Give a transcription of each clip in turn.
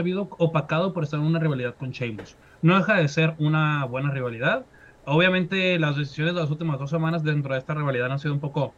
ha habido opacado por estar en una rivalidad con Sheamus. No deja de ser una buena rivalidad. Obviamente las decisiones de las últimas dos semanas dentro de esta rivalidad han sido un poco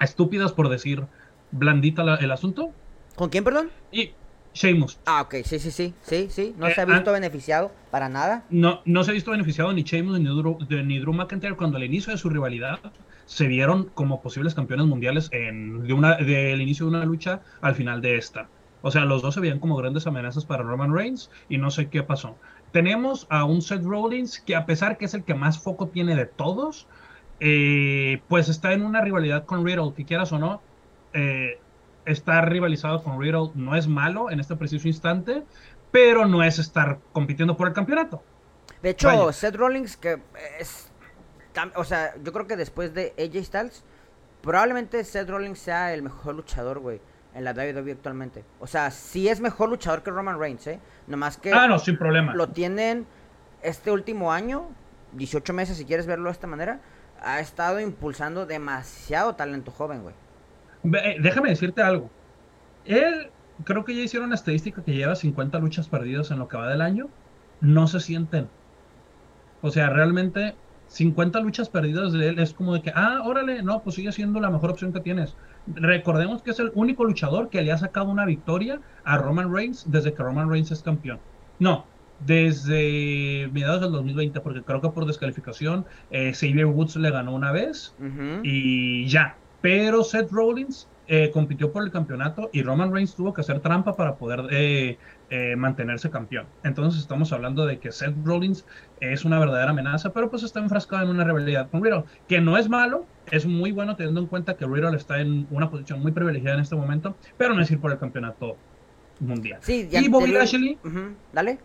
estúpidas por decir blandita el asunto. ¿Con quién, perdón? Y Sheamus. Ah, ok, sí, sí, sí, sí, sí. No se ha eh, visto beneficiado para nada. No, no se ha visto beneficiado ni Sheamus ni Drew, ni Drew McIntyre cuando al inicio de su rivalidad se vieron como posibles campeones mundiales en, de una, del inicio de una lucha al final de esta. O sea, los dos se veían como grandes amenazas para Roman Reigns y no sé qué pasó. Tenemos a un Seth Rollins que a pesar que es el que más foco tiene de todos, eh, pues está en una rivalidad con Riddle, que quieras o no, eh, estar rivalizado con Riddle no es malo en este preciso instante, pero no es estar compitiendo por el campeonato. De hecho, Seth Rollins, que es. O sea, yo creo que después de AJ Styles, probablemente Seth Rollins sea el mejor luchador, güey en la WWE actualmente. O sea, sí es mejor luchador que Roman Reigns, ¿eh? Nomás que... Ah, no, sin problema. Lo tienen este último año, 18 meses si quieres verlo de esta manera, ha estado impulsando demasiado talento joven, güey. Eh, déjame decirte algo. Él, creo que ya hicieron una estadística que lleva 50 luchas perdidas en lo que va del año. No se sienten. O sea, realmente 50 luchas perdidas de él es como de que, ah, órale, no, pues sigue siendo la mejor opción que tienes. Recordemos que es el único luchador que le ha sacado una victoria a Roman Reigns desde que Roman Reigns es campeón. No, desde mediados del 2020, porque creo que por descalificación eh, Xavier Woods le ganó una vez y ya. Pero Seth Rollins eh, compitió por el campeonato y Roman Reigns tuvo que hacer trampa para poder eh, eh, mantenerse campeón. Entonces estamos hablando de que Seth Rollins es una verdadera amenaza, pero pues está enfrascado en una rivalidad con Riddle, que no es malo, es muy bueno teniendo en cuenta que Riddle está en una posición muy privilegiada en este momento, pero no es ir por el campeonato mundial. Sí, y Bobby Lashley... Dale.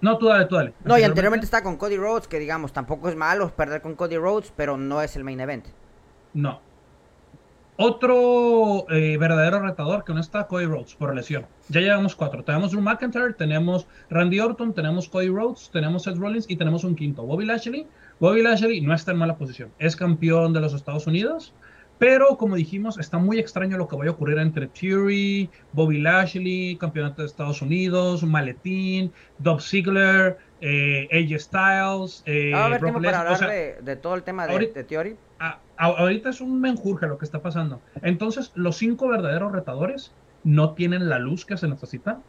No, tú dale, tú dale. No, y anteriormente está con Cody Rhodes, que digamos, tampoco es malo perder con Cody Rhodes, pero no es el main event. No, otro eh, verdadero retador que no está, Cody Rhodes, por lesión. Ya llevamos cuatro. Tenemos Drew McIntyre, tenemos Randy Orton, tenemos Cody Rhodes, tenemos Seth Rollins y tenemos un quinto, Bobby Lashley. Bobby Lashley no está en mala posición. Es campeón de los Estados Unidos, pero como dijimos, está muy extraño lo que vaya a ocurrir entre Fury, Bobby Lashley, campeonato de Estados Unidos, Maletín, Dob Ziggler, eh, AJ Styles. Eh, a ver, tiempo para hablar de, todo el tema de, de Theory ahorita es un menjurje lo que está pasando. Entonces, los cinco verdaderos retadores no tienen la luz que se necesita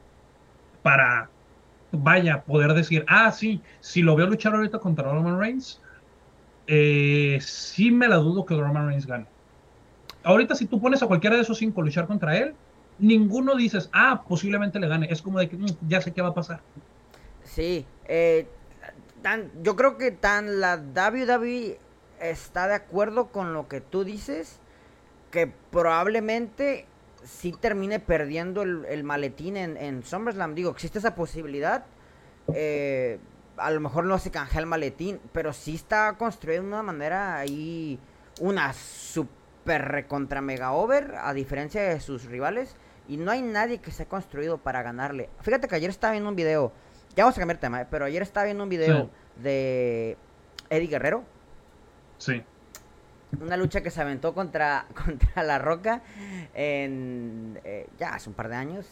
para, vaya, poder decir, ah, sí, si lo veo luchar ahorita contra Roman Reigns, eh, sí me la dudo que Roman Reigns gane. Ahorita si tú pones a cualquiera de esos cinco luchar contra él, ninguno dices, ah, posiblemente le gane. Es como de que mm, ya sé qué va a pasar. Sí, eh, yo creo que tan la WWE está de acuerdo con lo que tú dices, que probablemente sí termine perdiendo el, maletín en, en, SummerSlam. Digo, existe esa posibilidad. Eh, a lo mejor no se canja el maletín, pero sí está construido de una manera ahí, una super recontra mega over, a diferencia de sus rivales. Y no hay nadie que se ha construido para ganarle. Fíjate que ayer estaba viendo un video, ya vamos a cambiar tema, eh, pero ayer estaba viendo un video de Eddie Guerrero, Sí. Una lucha que se aventó contra, contra La Roca en, eh, ya hace un par de años.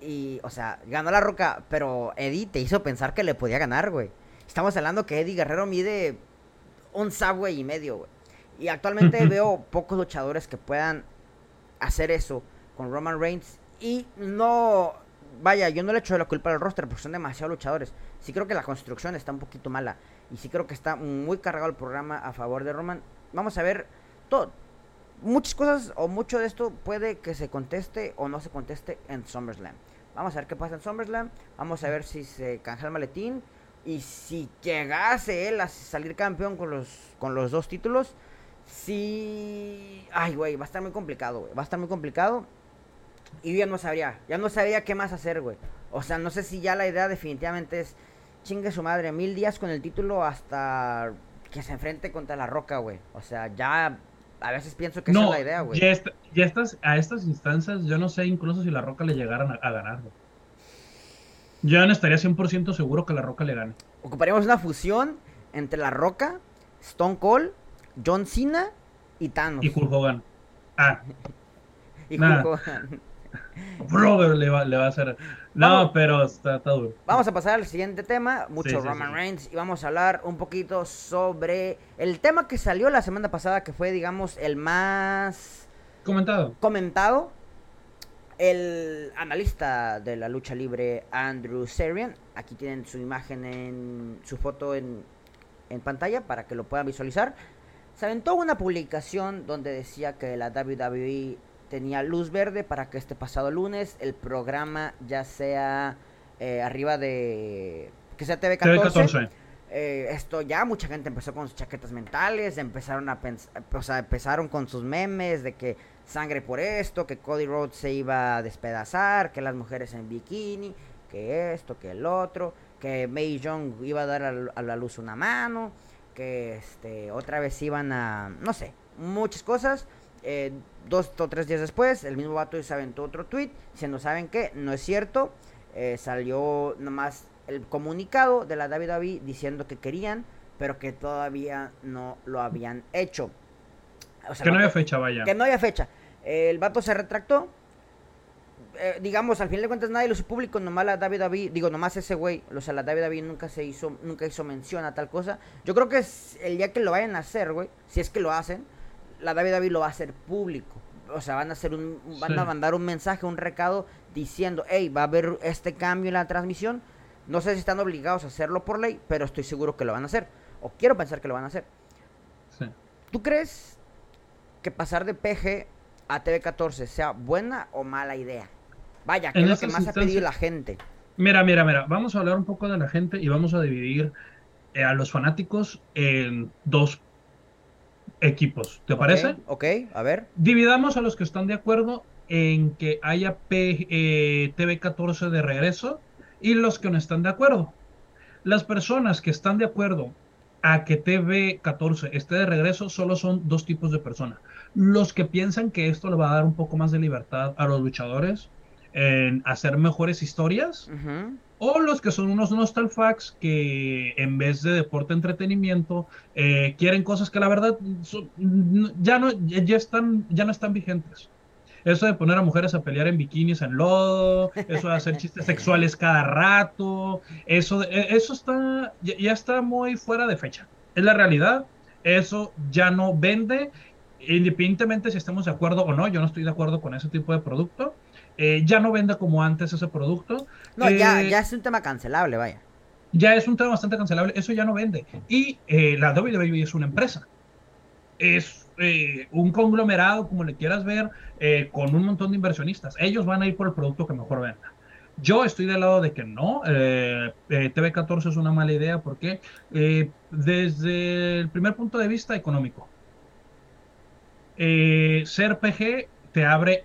Y, o sea, ganó La Roca, pero Eddie te hizo pensar que le podía ganar, güey. Estamos hablando que Eddie Guerrero mide un subway y medio, güey. Y actualmente veo pocos luchadores que puedan hacer eso con Roman Reigns. Y no, vaya, yo no le echo la culpa al roster porque son demasiados luchadores. Sí creo que la construcción está un poquito mala. Y sí creo que está muy cargado el programa a favor de Roman. Vamos a ver todo. Muchas cosas o mucho de esto puede que se conteste o no se conteste en SummerSlam. Vamos a ver qué pasa en SummerSlam. Vamos a ver si se canja el maletín. Y si llegase él a salir campeón con los, con los dos títulos. Si... Ay, güey, va a estar muy complicado, güey. Va a estar muy complicado. Y ya no sabría. Ya no sabría qué más hacer, güey. O sea, no sé si ya la idea definitivamente es chingue su madre, mil días con el título hasta que se enfrente contra la roca, güey. O sea, ya a veces pienso que esa es la idea, güey. Ya, ya estas, a estas instancias, yo no sé incluso si la roca le llegaran a, ganar, güey. Yo no estaría 100% seguro que la roca le gane. Ocuparíamos una fusión entre la roca, Stone Cold, John Cena y Thanos. Y Hulk Hogan. Ah. y Hulk Hogan. Brother le va, le va a hacer. No, Vamos. pero está, está duro. Vamos a pasar al siguiente tema, mucho Sí, sí, Roman sí. Reigns, y vamos a hablar un poquito sobre el tema que salió la semana pasada, que fue, digamos, el más Comentado. comentado. El analista de la lucha libre, Andrew Serian, aquí tienen su imagen en su foto en, en pantalla para que lo puedan visualizar. Se aventó una publicación donde decía que la WWE tenía luz verde para que este pasado lunes el programa ya sea eh, arriba de que sea TV14. TV14. Eh, esto ya mucha gente empezó con sus chaquetas mentales, empezaron a pensar, o sea, empezaron con sus memes de que sangre por esto, que Cody Rhodes se iba a despedazar, que las mujeres en bikini, que esto, que el otro, que May Young iba a dar a, a la luz una mano, que este otra vez iban a, no sé, muchas cosas. Eh, dos o tres días después, el mismo vato se aventó otro tweet diciendo, ¿saben qué? No es cierto. Eh, salió nomás el comunicado de la WWE diciendo que querían, pero que todavía no lo habían hecho. O sea, Que no había fecha, vaya. que no había fecha. El vato se retractó. Eh, digamos, al fin de cuentas nadie lo hizo público, nomás la WWE, digo, nomás ese güey, o sea, la WWE nunca se hizo, nunca hizo mención a tal cosa. Yo creo que es el día que lo vayan a hacer, güey, si es que lo hacen, la WWE lo va a hacer público. O sea, van a hacer un, van Sí. a mandar un mensaje, un recado diciendo, hey, va a haber este cambio en la transmisión. No sé si están obligados a hacerlo por ley, pero estoy seguro que lo van a hacer. O quiero pensar que lo van a hacer. Sí. ¿Tú crees que pasar de PG a TV14 sea buena o mala idea? Vaya, ¿qué En es lo que más ha pedido la gente? Mira, mira, mira. Vamos a hablar un poco de la gente y vamos a dividir eh, a los fanáticos en dos equipos. ¿Te parece? Ok, a ver. Dividamos a los que están de acuerdo en que haya P- eh, TV14 de regreso y los que no están de acuerdo. Las personas que están de acuerdo a que TV14 esté de regreso solo son dos tipos de personas. Los que piensan que esto le va a dar un poco más de libertad a los luchadores en hacer mejores historias. O los que son unos nostalfax que en vez de deporte entretenimiento eh, quieren cosas que la verdad son- ya no ya están ya no están vigentes. Eso de poner a mujeres a pelear en bikinis en lodo, eso de hacer chistes sexuales cada rato, eso e- eso está ya, está muy fuera de fecha. Es la realidad. Eso ya no vende independientemente si estemos de acuerdo o no, yo no estoy de acuerdo con ese tipo de producto. Eh, ya no vende como antes ese producto. No, ya, Eh, ya es un tema cancelable, vaya. ya es un tema bastante cancelable, eso ya no vende. Y eh, la WWE es una empresa. Es eh, un conglomerado, como le quieras ver, con un montón de inversionistas. Ellos van a ir por el producto que mejor venda. Yo estoy del lado de que no. eh, eh, TV14 es una mala idea porque eh, desde el primer punto de vista económico, ser PG te abre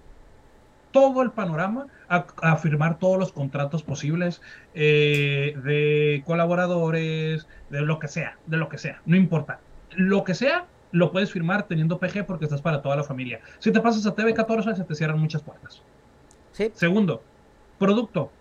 todo el panorama a, a firmar todos los contratos posibles eh, de colaboradores, de lo que sea, de lo que sea, no importa. Lo que sea, lo puedes firmar teniendo PG porque estás para toda la familia. Si te pasas a TV14, se te cierran muchas puertas. Sí. Segundo, producto.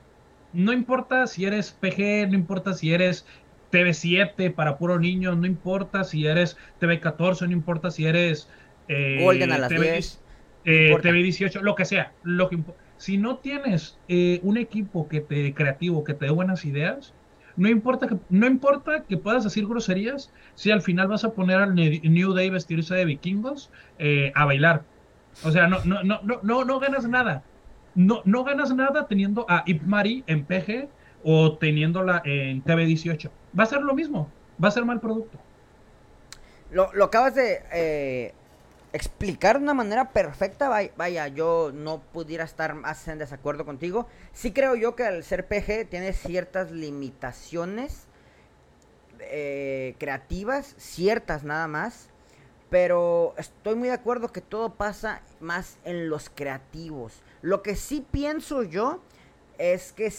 No importa si eres PG, no importa si eres TV7 para puro niños, no importa si eres TV14, no importa si eres eh, Golden a las TV 10. Eh, importa. TV18, lo que sea. Lo que si no tienes eh, un equipo que te creativo, que te dé buenas ideas, no importa que no importa que puedas decir groserías, si al final vas a poner al Ne- New Day vestirse de vikingos eh, a bailar. O sea, no, no, no, no, no, no ganas nada. No, no ganas nada teniendo a Ip Mari en PG o teniéndola en TV18. Va a ser lo mismo. Va a ser mal producto. Lo, lo acabas de eh, explicar de una manera perfecta. Vaya, yo no pudiera estar más en desacuerdo contigo. Sí creo yo que al ser PG tiene ciertas limitaciones eh, creativas, ciertas nada más. Pero estoy muy de acuerdo que todo pasa más en los creativos. Lo que sí pienso yo es que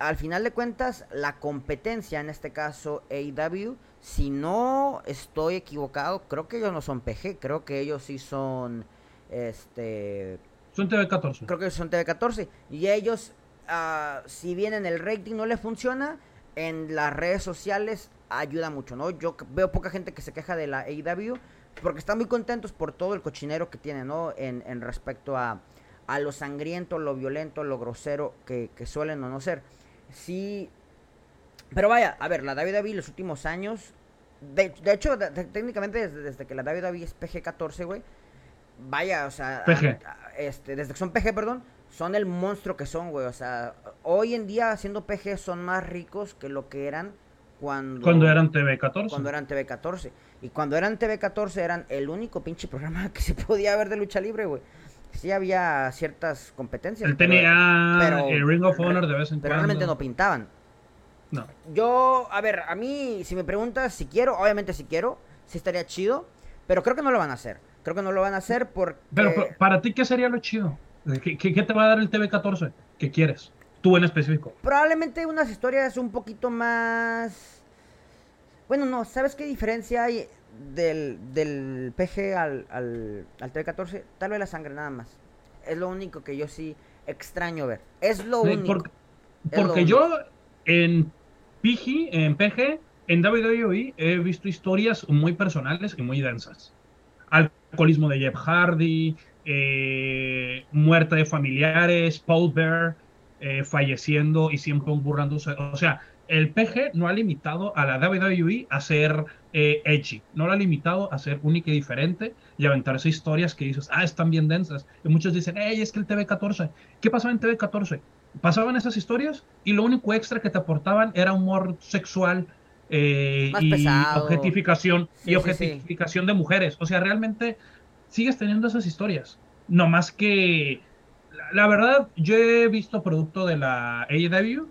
al final de cuentas la competencia, en este caso AEW, si no estoy equivocado, creo que ellos no son PG, creo que ellos sí son este Son TV14. creo que son TV14 y ellos ah, si bien en el rating no les funciona en las redes sociales ayuda mucho no yo veo poca gente que se queja de la AEW porque están muy contentos por todo el cochinero que tienen no en, en respecto a a lo sangriento, lo violento, lo grosero que, que suelen o no ser. Sí, pero vaya, a ver, la WWE los últimos años, de, de hecho, de- de- técnicamente desde, desde que la WWE es PG-14, güey, vaya, o sea, PG. a- este, desde que son PG, perdón, son el monstruo que son, güey, o sea, hoy en día siendo PG son más ricos que lo que eran cuando... Cuando eran TV14. Cuando eran TV14. Y cuando eran TV14 eran el único pinche programa que se podía ver de lucha libre, güey. Sí había ciertas competencias. Él pero- tenía pero- el Ring of Honor de vez en Pero cuando. realmente no pintaban. No. Yo, a ver, a mí, si me preguntas si quiero, obviamente si quiero, sí estaría chido, pero creo que no lo van a hacer. Creo que no lo van a hacer porque... Pero, pero, para ti, ¿qué sería lo chido? ¿Qué, qué, qué te va a dar el TV14? ¿Qué quieres? Tú en específico. Probablemente unas historias un poquito más... Bueno, no, ¿sabes qué diferencia hay del, del PG al, al, al TV14? Tal vez la sangre nada más. Es lo único que yo sí extraño ver. Es lo único. porque lo porque yo en PG, en PG, en WWE he visto historias muy personales y muy densas. Alcoholismo de Jeff Hardy, eh, muerte de familiares, Paul Bear eh, falleciendo y siempre burlándose. O sea, el PG no ha limitado a la WWE a ser eh, edgy, no lo ha limitado a ser única y diferente y aventarse historias que dices, ah, están bien densas. Y muchos dicen, hey, es que el TV14, ¿qué pasaba en TV14? Pasaban esas historias y lo único extra que te aportaban era humor sexual eh, y pesado. objetificación Sí, y sí, objetificación de mujeres. O sea, realmente sigues teniendo esas historias. No más que, la, la verdad, yo he visto producto de la AEW.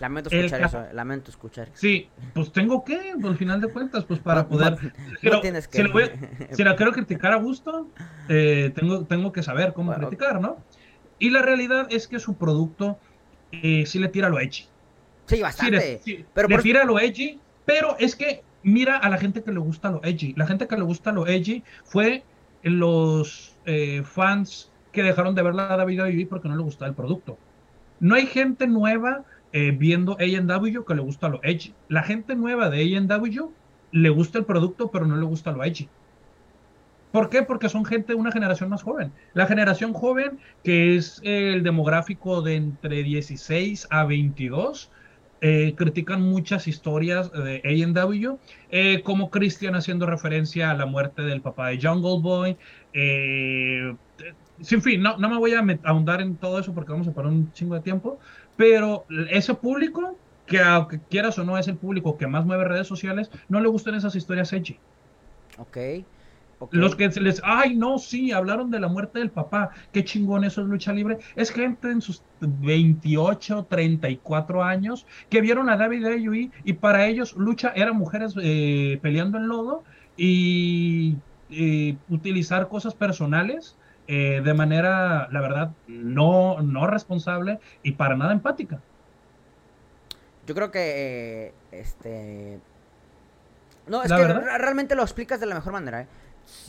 Lamento el escuchar eso, eh, lamento escuchar. Sí, pues tengo que, al final de cuentas, pues para No- poder... no- no tienes si, que- voy si la quiero criticar a gusto, eh, tengo, tengo que saber cómo Bueno. criticar, ¿no? Y la realidad es que su producto eh, sí le tira lo edgy. Sí, Sí, le, bastante. sí, pero le por- tira lo edgy, pero es que mira a la gente que le gusta lo edgy. La gente que le gusta lo edgy fue los eh, fans que dejaron de ver la WWE porque no le gustaba el producto. No hay gente nueva eh, viendo A&W que le gusta lo edgy. La gente nueva de A&W le gusta el producto, pero no le gusta lo edgy. ¿Por qué? Porque son gente de una generación más joven. La generación joven, que es el demográfico de entre 16 a 22, eh, critican muchas historias de A&W, eh, como Christian haciendo referencia a la muerte del papá de Jungle Boy. Eh, sin fin, no, no me voy a ahondar en todo eso porque vamos a parar un chingo de tiempo, pero ese público, que aunque quieras o no es el público que más mueve redes sociales, no le gustan esas historias edgy. Ok. Los que se les, ay, no, sí, hablaron de la muerte del papá, qué chingón eso es lucha libre. Es gente en sus 28, 34 años que vieron a David WWE y para ellos lucha era mujeres eh, peleando en lodo y, utilizar cosas personales eh, de manera, la verdad, no, no responsable y para nada empática. Yo creo que, eh, este... No, es La que realmente lo explicas de la mejor manera, ¿eh?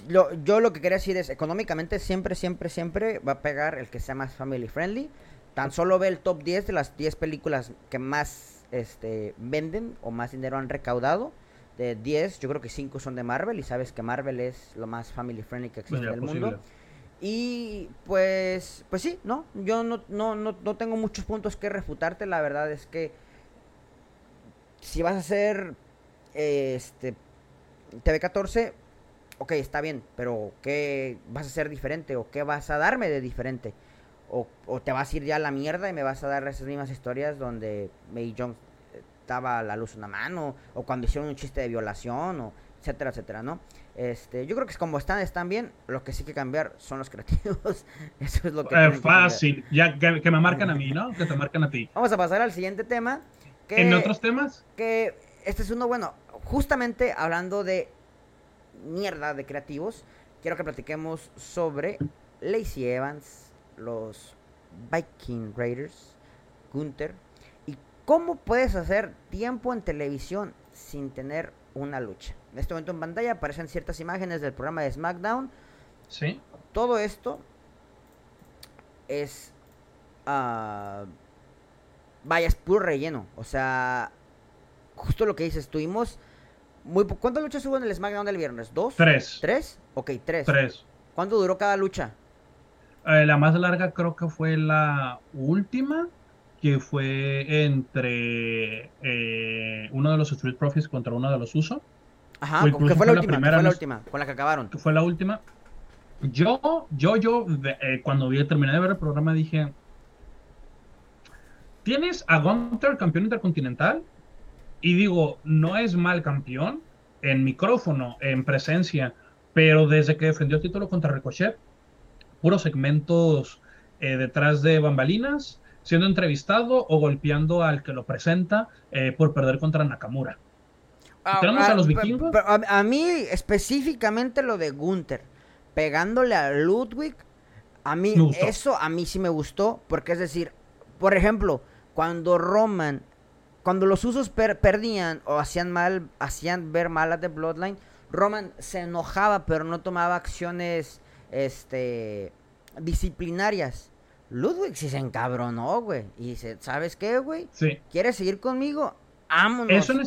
Lo- yo lo que quería decir es, económicamente siempre, siempre, siempre va a pegar el que sea más family friendly. Tan solo ve el top 10 de las 10 películas que más este, venden o más dinero han recaudado. De 10, yo creo que 5 son de Marvel y sabes que Marvel es lo más family friendly que existe Sería en el posible. mundo. Y pues, pues sí, ¿no? Yo no, no, no, no tengo muchos puntos que refutarte. La verdad es que si vas a hacer eh, este TV14, ok, está bien, pero ¿qué vas a hacer diferente? ¿O qué vas a darme de diferente? O, o te vas a ir ya a la mierda y me vas a dar esas mismas historias donde May Jones daba a la luz una mano, o cuando hicieron un chiste de violación, o etcétera, etcétera, ¿no? Este, yo creo que como están, están bien. Lo que sí que cambiar son los creativos. Eso es lo que. Eh, que fácil, ya que, que me marcan a mí, ¿no? Que te marcan a ti. Vamos a pasar al siguiente tema. Que, En otros temas, que este es uno bueno. Justamente hablando de mierda de creativos, quiero que platiquemos sobre Lacey Evans, los Viking Raiders, Gunther, y cómo puedes hacer tiempo en televisión sin tener una lucha. En este momento en pantalla aparecen ciertas imágenes del programa de SmackDown. sí. Todo esto es. ah, vaya, es puro relleno. O sea, justo lo que dices, tuvimos. Muy ¿Cuántas luchas hubo en el SmackDown del viernes? ¿Dos? Tres. ¿Tres? Ok, tres. Tres. ¿Cuánto duró cada lucha? Eh, la más larga creo que fue la última, que fue entre eh, uno de los Street Profits contra uno de los Uso. Ajá, que fue la fue la última, primera, fue la última, con la que acabaron. que fue la última. Yo, yo, yo, eh, cuando vi, terminé de ver el programa dije, tienes a Gunter campeón intercontinental y digo, no es mal campeón en micrófono, en presencia, pero desde que defendió el título contra Ricochet, puros segmentos eh, detrás de bambalinas, siendo entrevistado o golpeando al que lo presenta eh, por perder contra Nakamura. Tenemos a los pe- vikingos. pero a, a mí específicamente lo de Gunther, pegándole a Ludwig, a mí eso a mí sí me gustó, porque es decir, por ejemplo, cuando Roman, cuando los usos per- perdían o hacían mal, hacían ver mal a The Bloodline, Roman se enojaba, pero no tomaba acciones, este, disciplinarias. Ludwig sí se encabronó, güey, y dice, ¿sabes qué, güey? Sí. ¿Quieres seguir conmigo? Vámonos. Eso en,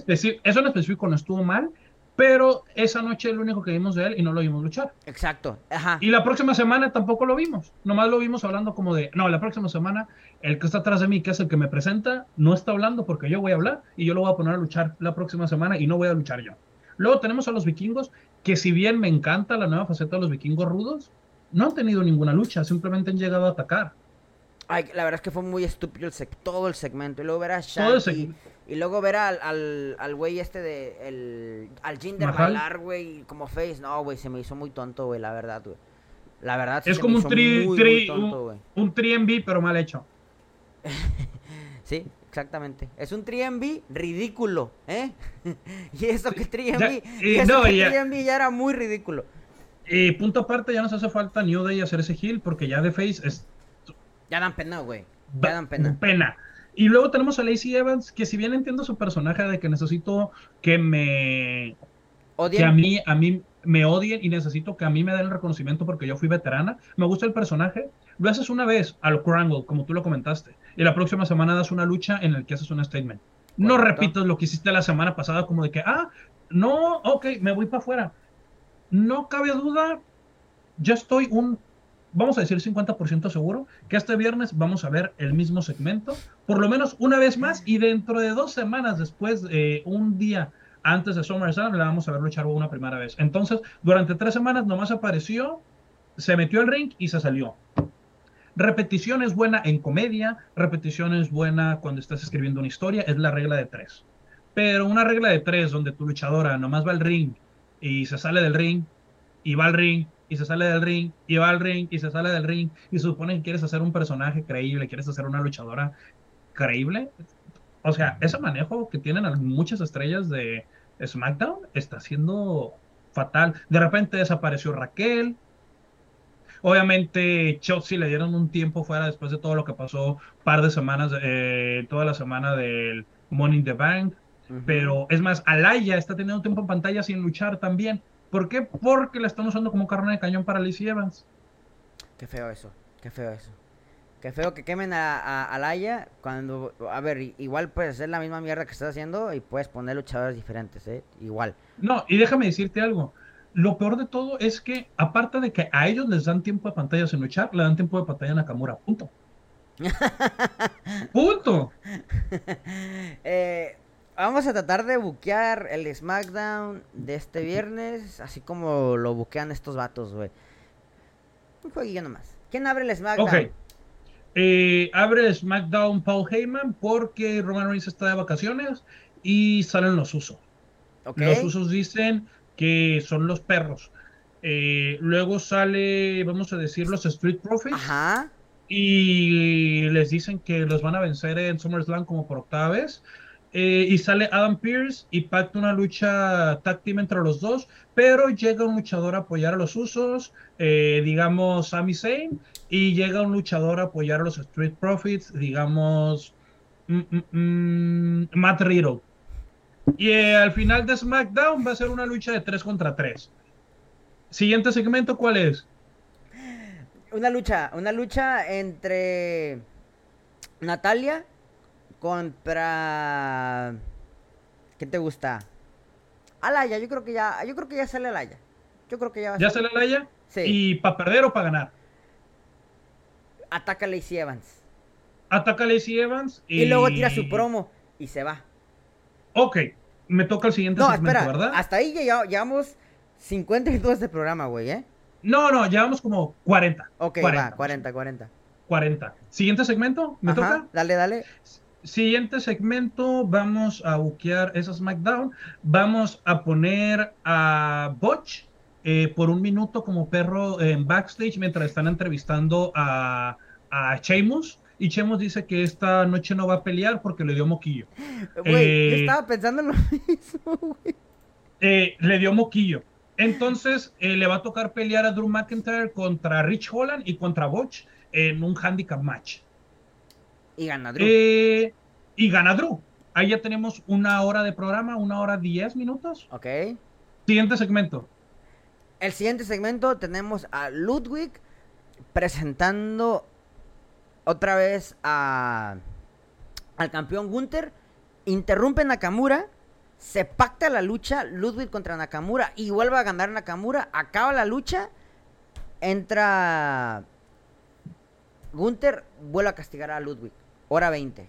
eso en específico no estuvo mal, pero esa noche es lo único que vimos de él y no lo vimos luchar. Exacto, ajá. Y la próxima semana tampoco lo vimos, nomás lo vimos hablando como de, no, la próxima semana el que está atrás de mí, que es el que me presenta, no está hablando porque yo voy a hablar y yo lo voy a poner a luchar la próxima semana y no voy a luchar yo. Luego tenemos a los vikingos, que si bien me encanta la nueva faceta de los vikingos rudos, no han tenido ninguna lucha, simplemente han llegado a atacar. Ay, la verdad es que fue muy estúpido el seg- todo el segmento. Y luego ver a seg- Y luego ver al, al, al güey este de. El, al Jinder bailar, güey, como face. No, güey, se me hizo muy tonto, güey, la verdad, güey. La verdad, sí es se como me un hizo tri, muy, tri- muy tonto, un, güey. un tri en B, pero mal hecho. Sí, exactamente. Es un 3MB ridículo, ¿eh? y eso que 3MB. Ya, y y eso no, que ya. 3MB ya era muy ridículo. Y punto aparte, ya nos hace falta New Day hacer ese heal porque ya de Face es Ya dan pena, güey. Ya dan pena. pena. Y luego tenemos a Lacey Evans, que si bien entiendo su personaje de que necesito que me que a mí a mí me odien y necesito que a mí me den el reconocimiento porque yo fui veterana, me gusta el personaje, lo haces una vez a lo Krangle, como tú lo comentaste, y la próxima semana das una lucha en el que haces un statement. No repitas lo que hiciste la semana pasada como de que, ah, no, ok, me voy para afuera. No cabe duda, yo estoy un, vamos a decir 50% seguro, que este viernes vamos a ver el mismo segmento, por lo menos una vez más, y dentro de dos semanas después, eh, un día antes de SummerSlam, la vamos a ver luchar una primera vez. Entonces, durante tres semanas nomás apareció, se metió al ring y se salió. Repetición es buena en comedia, repetición es buena cuando estás escribiendo una historia, es la regla de tres. Pero una regla de tres donde tu luchadora nomás va al ring y se sale del ring y va al ring y se sale del ring y va al ring y se sale del ring y se supone que quieres hacer un personaje creíble, quieres hacer una luchadora creíble. O sea, ese manejo que tienen muchas estrellas de SmackDown está siendo fatal. De repente desapareció Raquel. Obviamente, Chelsea le dieron un tiempo fuera después de todo lo que pasó, par de semanas, eh, toda la semana del Money in the Bank. Pero es más, Alaya está teniendo tiempo en pantalla sin luchar también. ¿Por qué? Porque la están usando como carne de cañón para Lacey Evans. Qué feo eso, qué feo eso. Qué feo que quemen a, a, a Laia cuando, a ver, igual puedes hacer la misma mierda que estás haciendo y puedes poner luchadores diferentes, ¿eh? Igual. No, y déjame decirte algo. Lo peor de todo es que, aparte de que a ellos les dan tiempo de pantalla sin luchar, le dan tiempo de pantalla a Nakamura. Punto. Punto. Eh, vamos a tratar de buquear el SmackDown de este viernes, así como lo buquean estos vatos, güey. Un jueguillo nomás. ¿Quién abre el SmackDown? Ok. Eh, abre SmackDown Paul Heyman porque Roman Reigns está de vacaciones y salen los usos. Ok. Los usos dicen que son los perros. Eh, luego sale, vamos a decir, los Street Profits. Ajá. y les dicen que los van a vencer en SummerSlam como por octava vez. Eh, y sale Adam Pierce y pacta una lucha team entre los dos, pero llega un luchador a apoyar a los usos, eh, digamos Sami Zayn, y llega un luchador a apoyar a los Street Profits, digamos mm, mm, mm, Matt Riddle. Y eh, al final de SmackDown va a ser una lucha de 3 contra 3. Siguiente segmento, ¿cuál es? Una lucha, una lucha entre Natalia contra ¿Qué te gusta? Alaya, yo creo que ya, yo creo que ya sale Alaya. Yo creo que ya va a ¿Ya sale Laya? Sí. ¿Y para perder o para ganar? ataca a Lacey Evans. Ataca a Lacey Evans y... y luego tira su promo y se va. Ok, me toca el siguiente no, segmento, espera, ¿verdad? Hasta ahí llevamos 52 de programa, güey, ¿eh? No, no, llevamos como 40. Ok, 40. va, 40, 40. 40. Siguiente segmento, ¿me toca? Dale, dale. Siguiente segmento, vamos a buquear esa SmackDown. Vamos a poner a Botch eh, por un minuto como perro en backstage mientras están entrevistando a, a Sheamus. Y Chemos dice que esta noche no va a pelear porque le dio moquillo. Güey, yo eh, estaba pensando en lo mismo, güey. Eh, le dio moquillo. Entonces eh, le va a tocar pelear a Drew McIntyre contra Rich Holland y contra Botch en un handicap match. Y gana Drew. y gana Drew. Ahí ya tenemos una hora de programa, una hora diez minutos. Ok. Siguiente segmento. El siguiente segmento tenemos a Ludwig presentando otra vez a, al campeón Gunther. Interrumpe Nakamura. Se pacta la lucha Ludwig contra Nakamura y vuelve a ganar Nakamura. Acaba la lucha. Entra Gunther. Vuelve a castigar a Ludwig. Hora 20.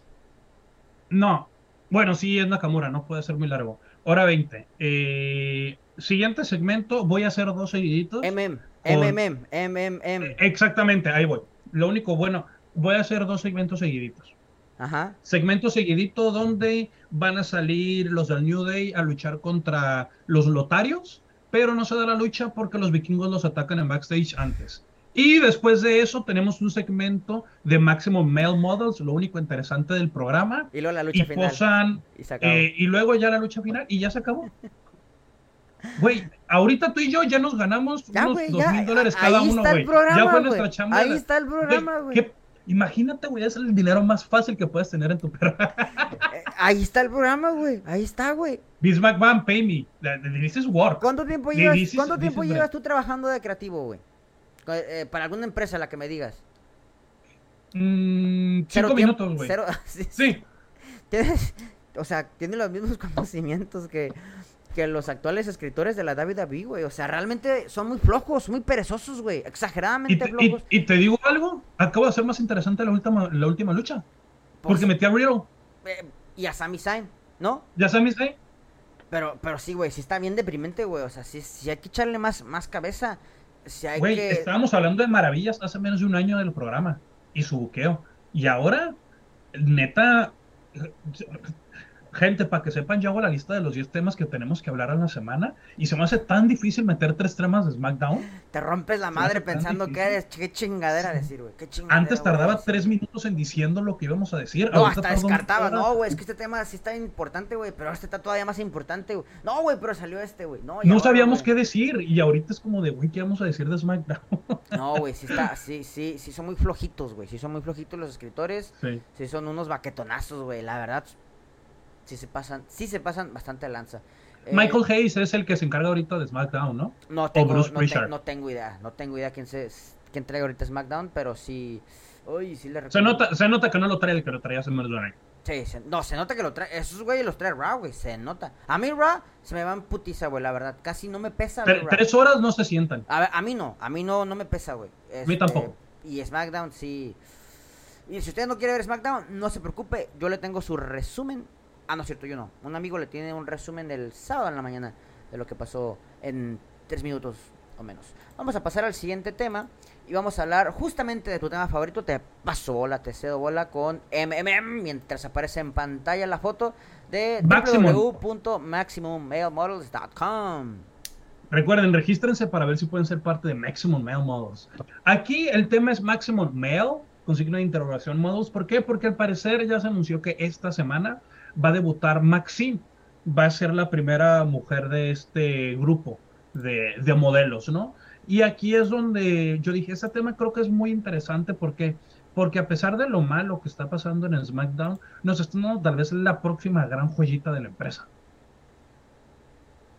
No. Bueno, sí es Nakamura. No puede ser muy largo. Hora 20. Eh, siguiente segmento. Voy a hacer dos seguiditos. MM. MMM. MMM. Exactamente. Ahí voy. Lo único bueno voy a hacer dos segmentos seguiditos. Ajá. Segmento seguidito donde van a salir los del New Day a luchar contra los lotarios, pero no se da la lucha porque los vikingos los atacan en backstage antes. Y después de eso tenemos un segmento de Maximum Male Models, lo único interesante del programa. Y luego la lucha final. y, eh, y luego ya la lucha final y ya se acabó. Güey, ahorita tú y yo ya nos ganamos unos dos mil dólares cada uno, güey. Ya fue nuestra chamba. Ahí está el programa, güey. Imagínate, güey, es el dinero más fácil que puedes tener en tu perra. Eh, ahí está el programa, güey. Ahí está, güey. Bismarck Van, pay me. This is work. ¿Cuánto tiempo llevas, ¿cuánto tiempo llevas tú trabajando de creativo, güey? Eh, para alguna empresa la que me digas. Mm, cinco minutos, güey. sí. sí. ¿Tienes, o sea, tienes los mismos conocimientos que, que los actuales escritores de la WWE, güey. O sea, realmente son muy flojos, muy perezosos, güey. Exageradamente flojos. Y, te digo algo, acabo de ser más interesante la última, la última lucha. Pues porque metí a Riddle. Eh, y a Sami Zayn, ¿no? ¿Y a Sami Zayn? Pero, pero sí, güey, sí está bien deprimente, güey. O sea, sí, hay que echarle más, más cabeza. Si güey, estábamos hablando de maravillas hace menos de un año del programa. Y su buqueo. Y ahora, neta, gente, para que sepan, yo hago la lista de los 10 temas que tenemos que hablar a la semana y se me hace tan difícil meter tres temas de SmackDown. Te rompes la madre pensando que eres, qué chingadera decir, güey, qué chingadera. Antes tardaba tres minutos en diciendo lo que íbamos a decir. No, hasta descartaba, no, güey, es que este tema sí está importante, güey, pero este está todavía más importante, güey. No, güey, pero salió este, güey. No, no sabíamos qué decir y ahorita es como de, güey, ¿qué vamos a decir de SmackDown? No, güey, sí está, sí, sí, sí son muy flojitos, güey, sí son muy flojitos los escritores. Sí. Sí son unos baquetonazos, güey, la verdad sí se pasan, sí se pasan bastante lanza. Eh, Michael Hayes es el que se encarga ahorita de SmackDown, ¿no? No tengo, no, tengo idea, no tengo idea quién se quién trae ahorita SmackDown, pero sí, uy, sí le se nota, se nota que no lo trae el que lo traía hace menos de Sí, no, se nota que lo trae. Esos güeyes los trae Raw, güey, se nota. A mí Raw se me van putiza, güey, la verdad. Casi no me pesa. tres horas no se sientan. A, a mí no, a mí no, no me pesa, güey. a mí tampoco. Este, y SmackDown sí. Y si usted no quiere ver SmackDown, no se preocupe, yo le tengo su resumen Ah, no es cierto, yo no. Un amigo le tiene un resumen del sábado en la mañana de lo que pasó en tres minutos o menos. Vamos a pasar al siguiente tema y vamos a hablar justamente de tu tema favorito. Te paso bola, te cedo bola con MMM mientras aparece en pantalla la foto de www.maximummale.models.com. Recuerden, regístrense para ver si pueden ser parte de Maximum Male Models. Aquí el tema es Maximum Male, con signo de interrogación Models. ¿Por qué? Porque al parecer ya se anunció que esta semana va a debutar Maxine, va a ser la primera mujer de este grupo de, modelos, ¿no? Y aquí es donde yo dije, ese tema creo que es muy interesante porque, porque a pesar de lo malo que está pasando en SmackDown, nos está dando tal vez la próxima gran joyita de la empresa.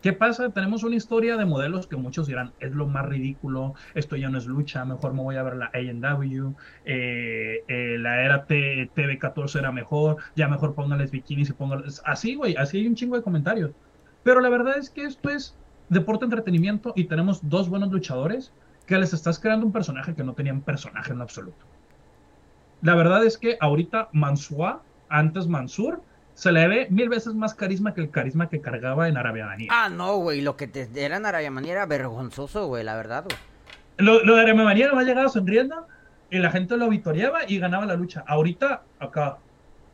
¿Qué pasa? Tenemos una historia de modelos que muchos dirán, es lo más ridículo, esto ya no es lucha, mejor me voy a ver la AW, eh, eh, la era TV14 era mejor, ya mejor póngales bikinis y póngales... Así, güey, así hay un chingo de comentarios. Pero la verdad es que esto es deporte entretenimiento y tenemos dos buenos luchadores que les estás creando un personaje que no tenían personaje en absoluto. La verdad es que ahorita Mansua, antes Mansur, se le ve mil veces más carisma que el carisma que cargaba en Arabia Manía. Ah, no, güey, lo que te era en Arabia Manía era vergonzoso, güey, la verdad, güey. Lo, lo de Arabia Manía no ha llegado sonriendo y la gente lo vitoreaba y ganaba la lucha. Ahorita, acá,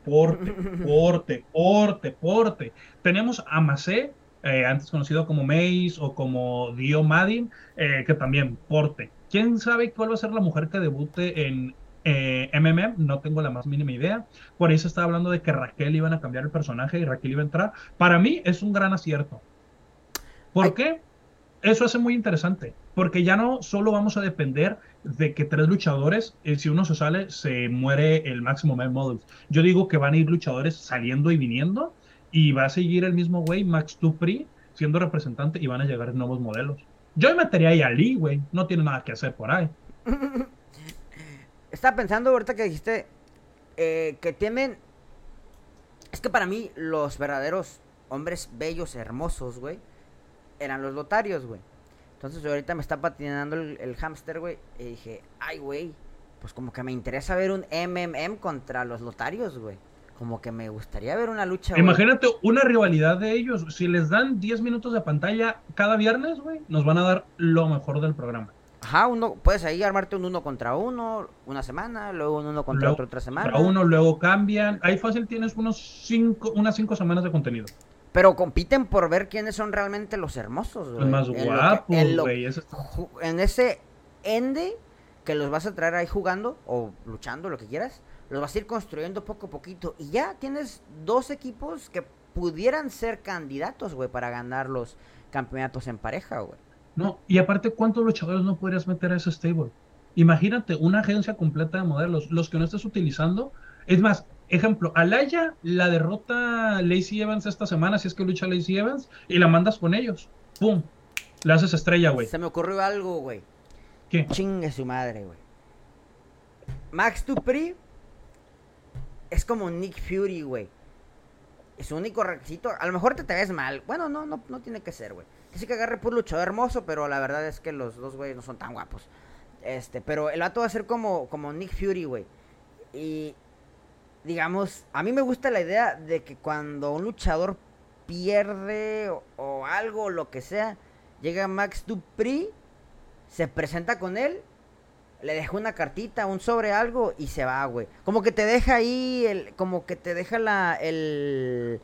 porte, porte, porte, porte. Tenemos a Macé, eh, antes conocido como Mace o como Dio Madin, eh, que también porte. ¿Quién sabe cuál va a ser la mujer que debute en eh, MMM? No tengo la más mínima idea. Por ahí se estaba hablando de que Raquel iban a cambiar el personaje y Raquel iba a entrar. Para mí es un gran acierto. ¿Por qué? Eso hace muy interesante, porque ya no solo vamos a depender de que tres luchadores, eh, si uno se sale, se muere el máximo Man Models. Yo digo que van a ir luchadores saliendo y viniendo, y va a seguir el mismo güey, Max Dupri, siendo representante, y van a llegar nuevos modelos. Yo metería ahí a Lee, güey, no tiene nada que hacer por ahí. Estaba pensando ahorita que dijiste eh, que tienen... Es que para mí los verdaderos hombres bellos, hermosos, güey, eran los lotarios, güey. Entonces ahorita me está patinando el, el hámster, güey. Y dije, ay, güey, pues como que me interesa ver un MMM contra los lotarios, güey. Como que me gustaría ver una lucha. Imagínate una rivalidad de ellos. Si les dan 10 minutos de pantalla cada viernes, güey, nos van a dar lo mejor del programa. Ajá, uno, puedes ahí armarte un uno contra uno una semana, luego un uno contra Luego, otro otra semana. Contra uno, luego cambian. Ahí fácil tienes unos cinco, unas 5 semanas de contenido. Pero compiten por ver quiénes son realmente los hermosos, güey. Los más En que- guapos, en güey. eso está- ju- En ese ende que los vas a traer ahí jugando o luchando, lo que quieras, los vas a ir construyendo poco a poquito. Y ya tienes dos equipos que pudieran ser candidatos, güey, para ganar los campeonatos en pareja, güey. No, y aparte, ¿cuántos luchadores no podrías meter a ese stable? Imagínate una agencia completa de modelos, los que no estés utilizando. Es más, ejemplo, Alaya la derrota Lacey Evans esta semana, si es que lucha Lacey Evans, y la mandas con ellos. ¡Pum! Le haces estrella, güey. Se me ocurrió algo, güey. ¿Qué? Chingue su madre, güey. Max Dupri es como Nick Fury, güey. Su único requisito, a lo mejor te, te ves mal. Bueno, no, no, no tiene que ser, güey. Sí que agarre por luchador hermoso, pero la verdad es que los dos güeyes no son tan guapos. Este, pero el vato va a ser como, como Nick Fury, güey. Y digamos, a mí me gusta la idea de que cuando un luchador pierde o, o algo, lo que sea, llega Max Dupri, se presenta con él, le deja una cartita, un sobre algo y se va, güey. Como que te deja ahí, el, como que te deja la, el,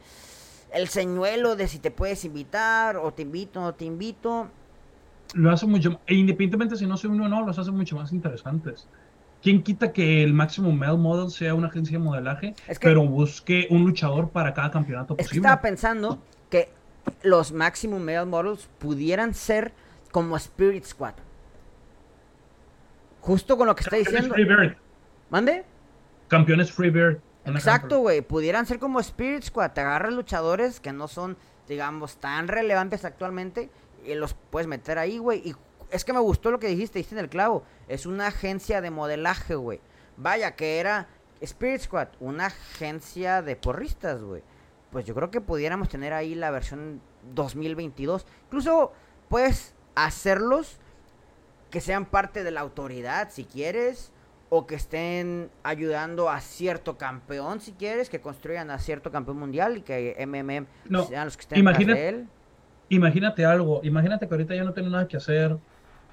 el señuelo de si te puedes invitar o te invito o no te invito. Lo hace mucho, e independientemente si no soy uno o no, los hace mucho más interesantes. ¿Quién quita que el máximo male model sea una agencia de modelaje, Es que- pero busque un luchador para cada campeonato Es que posible? estaba pensando que los Maximum Male Models pudieran ser como Spirit Squad. Justo con lo que está diciendo. Freebird. ¿Mande? Campeones Freebird. un Exacto, güey. Pudieran ser como Spirit Squad. Te agarras luchadores que no son, digamos, tan relevantes actualmente y los puedes meter ahí, güey. Y es que me gustó lo que dijiste, diste en el clavo. Es una agencia de modelaje, güey. Vaya, que era Spirit Squad, una agencia de porristas, güey. Pues yo creo que pudiéramos tener ahí la versión 2022. Incluso puedes hacerlos que sean parte de la autoridad, si quieres o que estén ayudando a cierto campeón, si quieres, que construyan a cierto campeón mundial y que MMM No, sean los que estén tras de él. Imagínate algo, imagínate que ahorita ya no tiene nada que hacer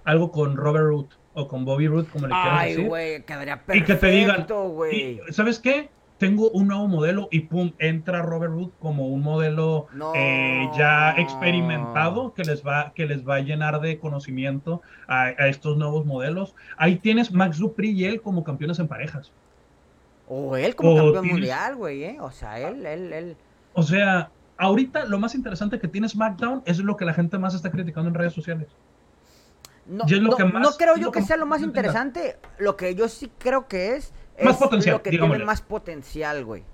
algo con Robert Root o con Bobby Root, como le quieras Ay, decir. güey, quedaría Y perfecto, que te digan, y, ¿sabes qué? Tengo un nuevo modelo y pum, entra Robert Root como un modelo No. eh, ya experimentado que les va que les va a llenar de conocimiento a, a estos nuevos modelos. Ahí tienes Max Dupri y él como campeones en parejas. O él como o campeón tienes- mundial, güey, ¿eh? O sea, él, él, él. O sea, ahorita lo más interesante que tiene SmackDown es lo que la gente más está criticando en redes sociales. No, Y es lo no, que más- no creo yo que que sea lo más interesante. Lo que yo sí creo que es. Más es potencial, Lo que digámosle. tiene más potencial, güey.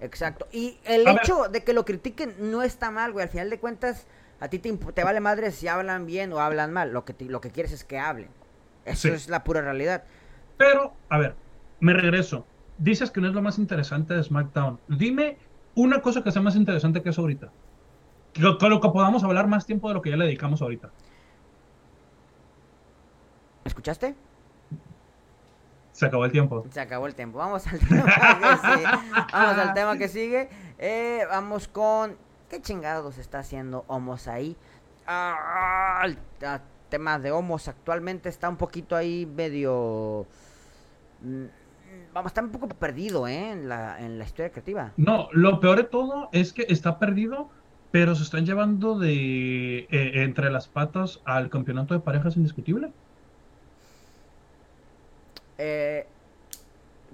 Exacto. Y el A ver. hecho de que lo critiquen no está mal, güey. Al final de cuentas, a ti te, vale madre si hablan bien o hablan mal. Lo que, te- lo que quieres es que hablen. Eso Sí. es la pura realidad. Pero, a ver, me regreso. Dices que no es lo más interesante de SmackDown. Dime una cosa que sea más interesante que eso ahorita. Con lo que podamos hablar más tiempo de lo que ya le dedicamos ahorita. ¿Me escuchaste? Se acabó el tiempo. Se acabó el tiempo. Vamos al tema que sigue. Vamos al tema que sigue. Eh, vamos con. ¿Qué chingados está haciendo Homos ahí? Ah, el tema de Homos actualmente está un poquito ahí medio. mm, Vamos, está un poco perdido, ¿eh? En la, en la historia creativa. No, lo peor de todo es que está perdido, pero se están llevando de eh, entre las patas al campeonato de parejas indiscutible. Eh,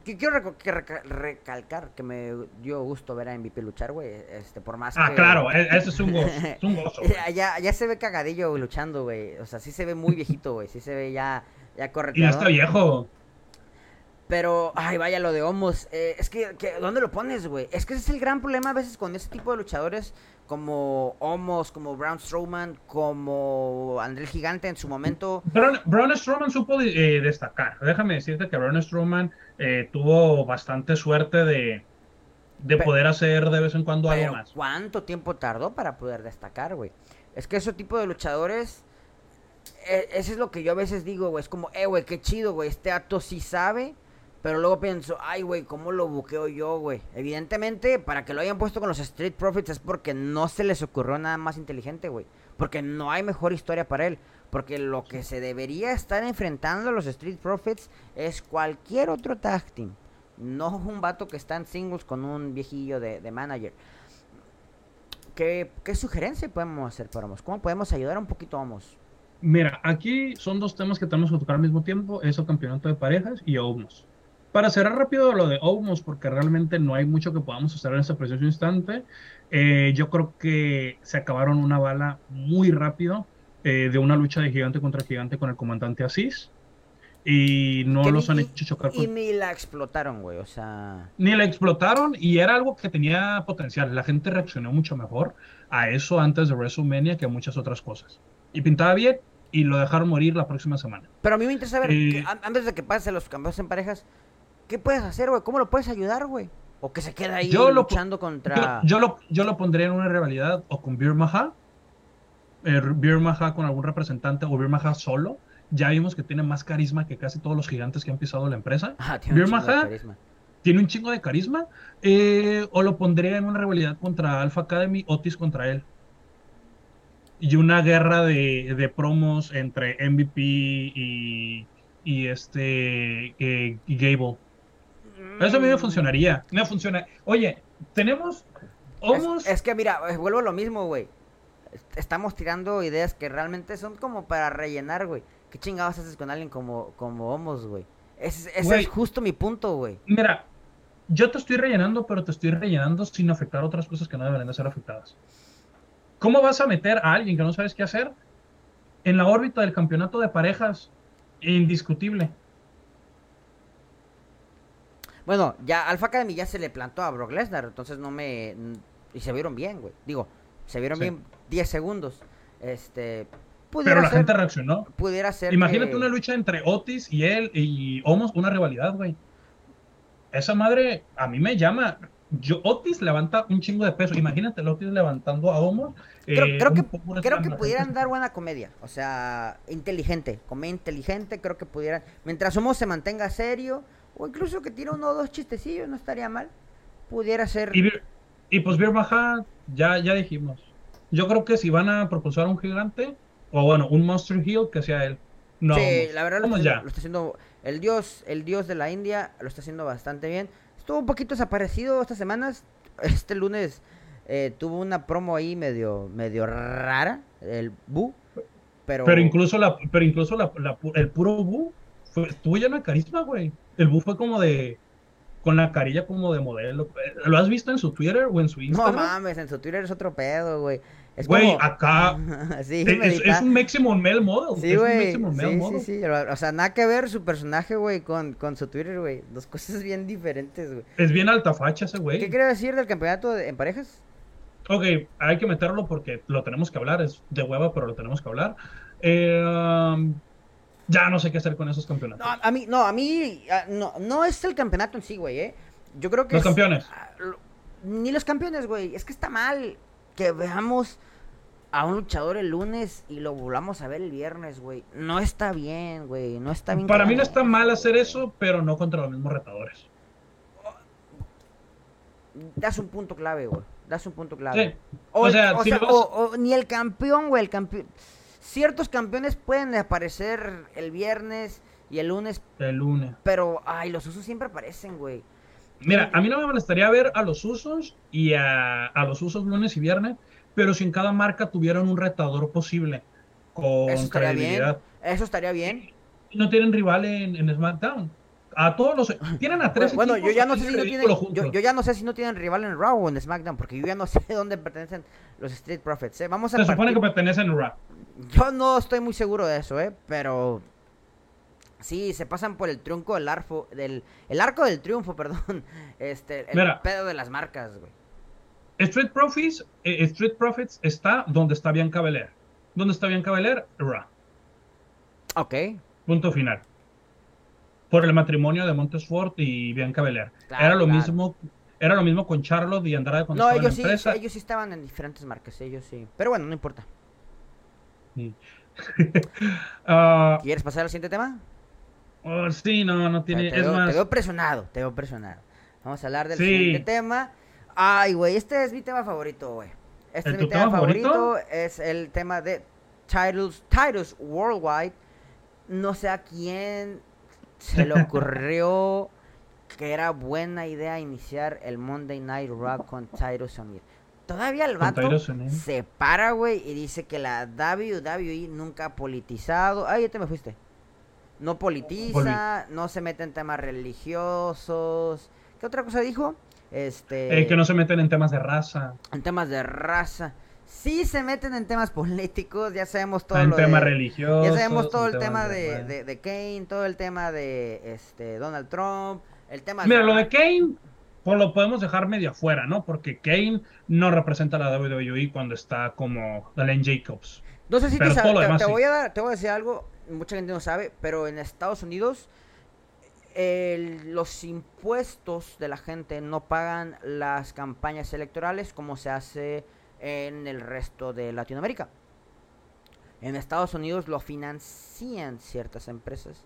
quiero que recalcar que me dio gusto ver a MVP luchar, güey. Este, por más Ah, que. claro, e- eso es un gozo, es un gozo. güey. Ya, ya, se ve cagadillo luchando, güey. O sea, sí se ve muy viejito, güey. Sí se ve ya, ya Y ya está viejo. Pero, ay, vaya lo de Homos. Eh, es que, que, ¿dónde lo pones, güey? Es que ese es el gran problema a veces con ese tipo de luchadores como Homos, como Braun Strowman, como André el Gigante en su momento. Braun, Braun Strowman supo eh, destacar. Déjame decirte que Braun Strowman eh, tuvo bastante suerte de, de poder hacer de vez en cuando algo más. ¿cuánto tiempo tardó para poder destacar, güey? Es que ese tipo de luchadores, eh, ese es lo que yo a veces digo, güey. Es como, eh, güey, qué chido, güey. Este acto sí sabe. Pero luego pienso, ay, güey, ¿cómo lo buqueo yo, güey? Evidentemente, para que lo hayan puesto con los Street Profits es porque no se les ocurrió nada más inteligente, güey. Porque no hay mejor historia para él. Porque lo que se debería estar enfrentando a los Street Profits es cualquier otro tag team. No un vato que está en singles con un viejillo de, de manager. ¿Qué, ¿Qué sugerencia podemos hacer para Homos? ¿Cómo podemos ayudar un poquito a Homos? Mira, aquí son dos temas que tenemos que tocar al mismo tiempo, es el campeonato de parejas y Omos. Para cerrar rápido lo de Omos, porque realmente no hay mucho que podamos hacer en este preciso instante, eh, yo creo que se acabaron una bala muy rápido eh, de una lucha de gigante contra gigante con el comandante Asís y no los ni- han y- hecho chocar Y con... ni la explotaron, güey. O sea... Ni la explotaron y era algo que tenía potencial. La gente reaccionó mucho mejor a eso antes de WrestleMania que a muchas otras cosas. Y pintaba bien y lo dejaron morir la próxima semana. Pero a mí me interesa ver, Eh, que antes de que pase los campeones en parejas, ¿qué puedes hacer, güey? ¿Cómo lo puedes ayudar, güey? O que se quede ahí Yo lo pu- luchando contra... Yo, yo lo, yo lo pondría en una rivalidad o con Beer Maha, eh, Maha con algún representante o Beer Maha solo. Ya vimos que tiene más carisma que casi todos los gigantes que han pisado la empresa. Ah, tiene Maha, tiene un chingo de carisma. eh, o lo pondría en una rivalidad contra Alpha Academy, Otis contra él. Y una guerra de, de promos entre MVP y, y este eh, y Eso a mí me funcionaría. Me funciona. Oye, tenemos. Homos. Es, es que mira, eh, vuelvo a lo mismo, güey. Est- Estamos tirando ideas que realmente son como para rellenar, güey. ¿Qué chingados haces con alguien como, como Homos, güey? Ese, ese Güey. es justo mi punto, güey. Mira, yo te estoy rellenando, pero te estoy rellenando sin afectar otras cosas que no deberían de ser afectadas. ¿Cómo vas a meter a alguien que no sabes qué hacer en la órbita del campeonato de parejas? Indiscutible. Bueno, ya Alpha Academy ya se le plantó a Brock Lesnar, entonces no me... Y se vieron bien, güey. Digo, se vieron Sí. bien 10 segundos. Este... Pero la ser, gente reaccionó. pudiera ser Imagínate que- una lucha entre Otis y él y Homos, una rivalidad, güey. Esa madre a mí me llama. Yo, Otis levanta un chingo de peso. Imagínate el Otis levantando a Homos. Creo, eh, creo que, creo que pudieran dar buena comedia. O sea, inteligente. Comedia inteligente, creo que pudieran. Mientras Homos se mantenga serio, o incluso que tire uno o dos chistecillos, no estaría mal. Pudiera ser. Y, pues Beer Maha, ya, ya dijimos. Yo creo que si van a propulsar a un gigante, o bueno, un Monster Heel, que sea él. No, sí, la verdad lo está, ya. haciendo, lo está haciendo. El dios, el dios de la India lo está haciendo bastante bien. Estuvo un poquito desaparecido estas semanas. Este lunes eh, tuvo una promo ahí medio, medio rara, el Bu. Pero, Pero incluso, la, pero incluso la, la el puro Bu fue, estuvo lleno de carisma, güey. El Bu fue como de. Con la carilla como de modelo. ¿Lo has visto en su Twitter o en su No Instagram? mames, en su Twitter es otro pedo, güey. Es Güey, como- acá sí, es, es- un maximum male model. Sí, es un güey. Sí, sí, model. sí. O sea, nada que ver su personaje, güey, con, con su Twitter, güey. Dos cosas bien diferentes, güey. Es bien altafacha ese güey. ¿Qué quiere decir del campeonato de- en parejas? Ok, hay que meterlo porque lo tenemos que hablar, es de hueva, pero lo tenemos que hablar. Eh, um, ya no sé qué hacer con esos campeonatos. No, a mí, no, a mí, ah, no, no es el campeonato en sí, güey, eh. Yo creo que Los es- campeones. ah, lo- ni los campeones, güey. Es que está mal que veamos a un luchador el lunes y lo volvamos a ver el viernes, güey. No está bien, güey. No está bien. Para mí no está mal hacer eso, pero no contra los mismos retadores. Das un punto clave, güey. Das un punto clave. O, sea, o, ni el campeón, güey. El campeón. Ciertos campeones pueden aparecer el viernes y el lunes. El lunes. Pero, ay, los usos siempre aparecen, güey. Mira, a mí no me molestaría ver a los usos y a, a los usos lunes y viernes pero si en cada marca tuvieran un retador posible con Eso estaría Bien. Eso estaría bien. No tienen rival en, SmackDown. A todos los tienen a tres Bueno, yo ya no sé si no tienen yo, ya no sé si no tienen rival en Raw o en SmackDown porque yo ya no sé dónde pertenecen los Street Profits, ¿eh? Vamos a Se supone que pertenecen a Raw. Yo no estoy muy seguro de eso, eh, pero Sí, se pasan por el trunco del arco del el arco del triunfo, perdón. Este, el pedo de las marcas, güey. Street Profits, eh, Street Profits está donde está Bianca Belair. ¿Dónde está Bianca Belair? Raw. Ok. Punto final. Por el matrimonio de Montesfort y Bianca Belair. era lo mismo era lo mismo con Charlotte y Andrade cuando no, ellos sí, ellos sí estaban en diferentes marcas, ellos sí. Pero bueno, no importa. Ah, ¿Quieres pasar al siguiente tema? Oh, sí, no, no tiene. Te, veo, presionado, te veo presionado. Vamos a hablar del siguiente tema. Ay, güey, este es mi tema favorito, güey. Este es mi tema, favorito? Es el tema de Titles, Titles Worldwide. No sé a quién se le ocurrió que era buena idea iniciar el Monday Night Raw con Titles O'Neill. Todavía el vato se para, güey, y dice que la WWE nunca ha politizado. Ay, ya te me fuiste. No politiza, no se mete en temas religiosos. ¿Qué otra cosa dijo? Este, eh, que no se meten en temas de raza. En temas de raza. Sí se meten en temas políticos, ya sabemos todo en temas religiosos. Ya sabemos todo el tema de, de, Kane, todo el tema de este Donald Trump, el tema Mira, lo de Kane pues lo podemos dejar medio afuera, ¿no? Porque Kane no representa a la WWE cuando está como Len Jacobs. No sé si te, te, voy a dar, te voy a decir algo, mucha gente no sabe, pero en Estados Unidos los impuestos de la gente no pagan las campañas electorales como se hace en el resto de Latinoamérica. En Estados Unidos lo financian ciertas empresas.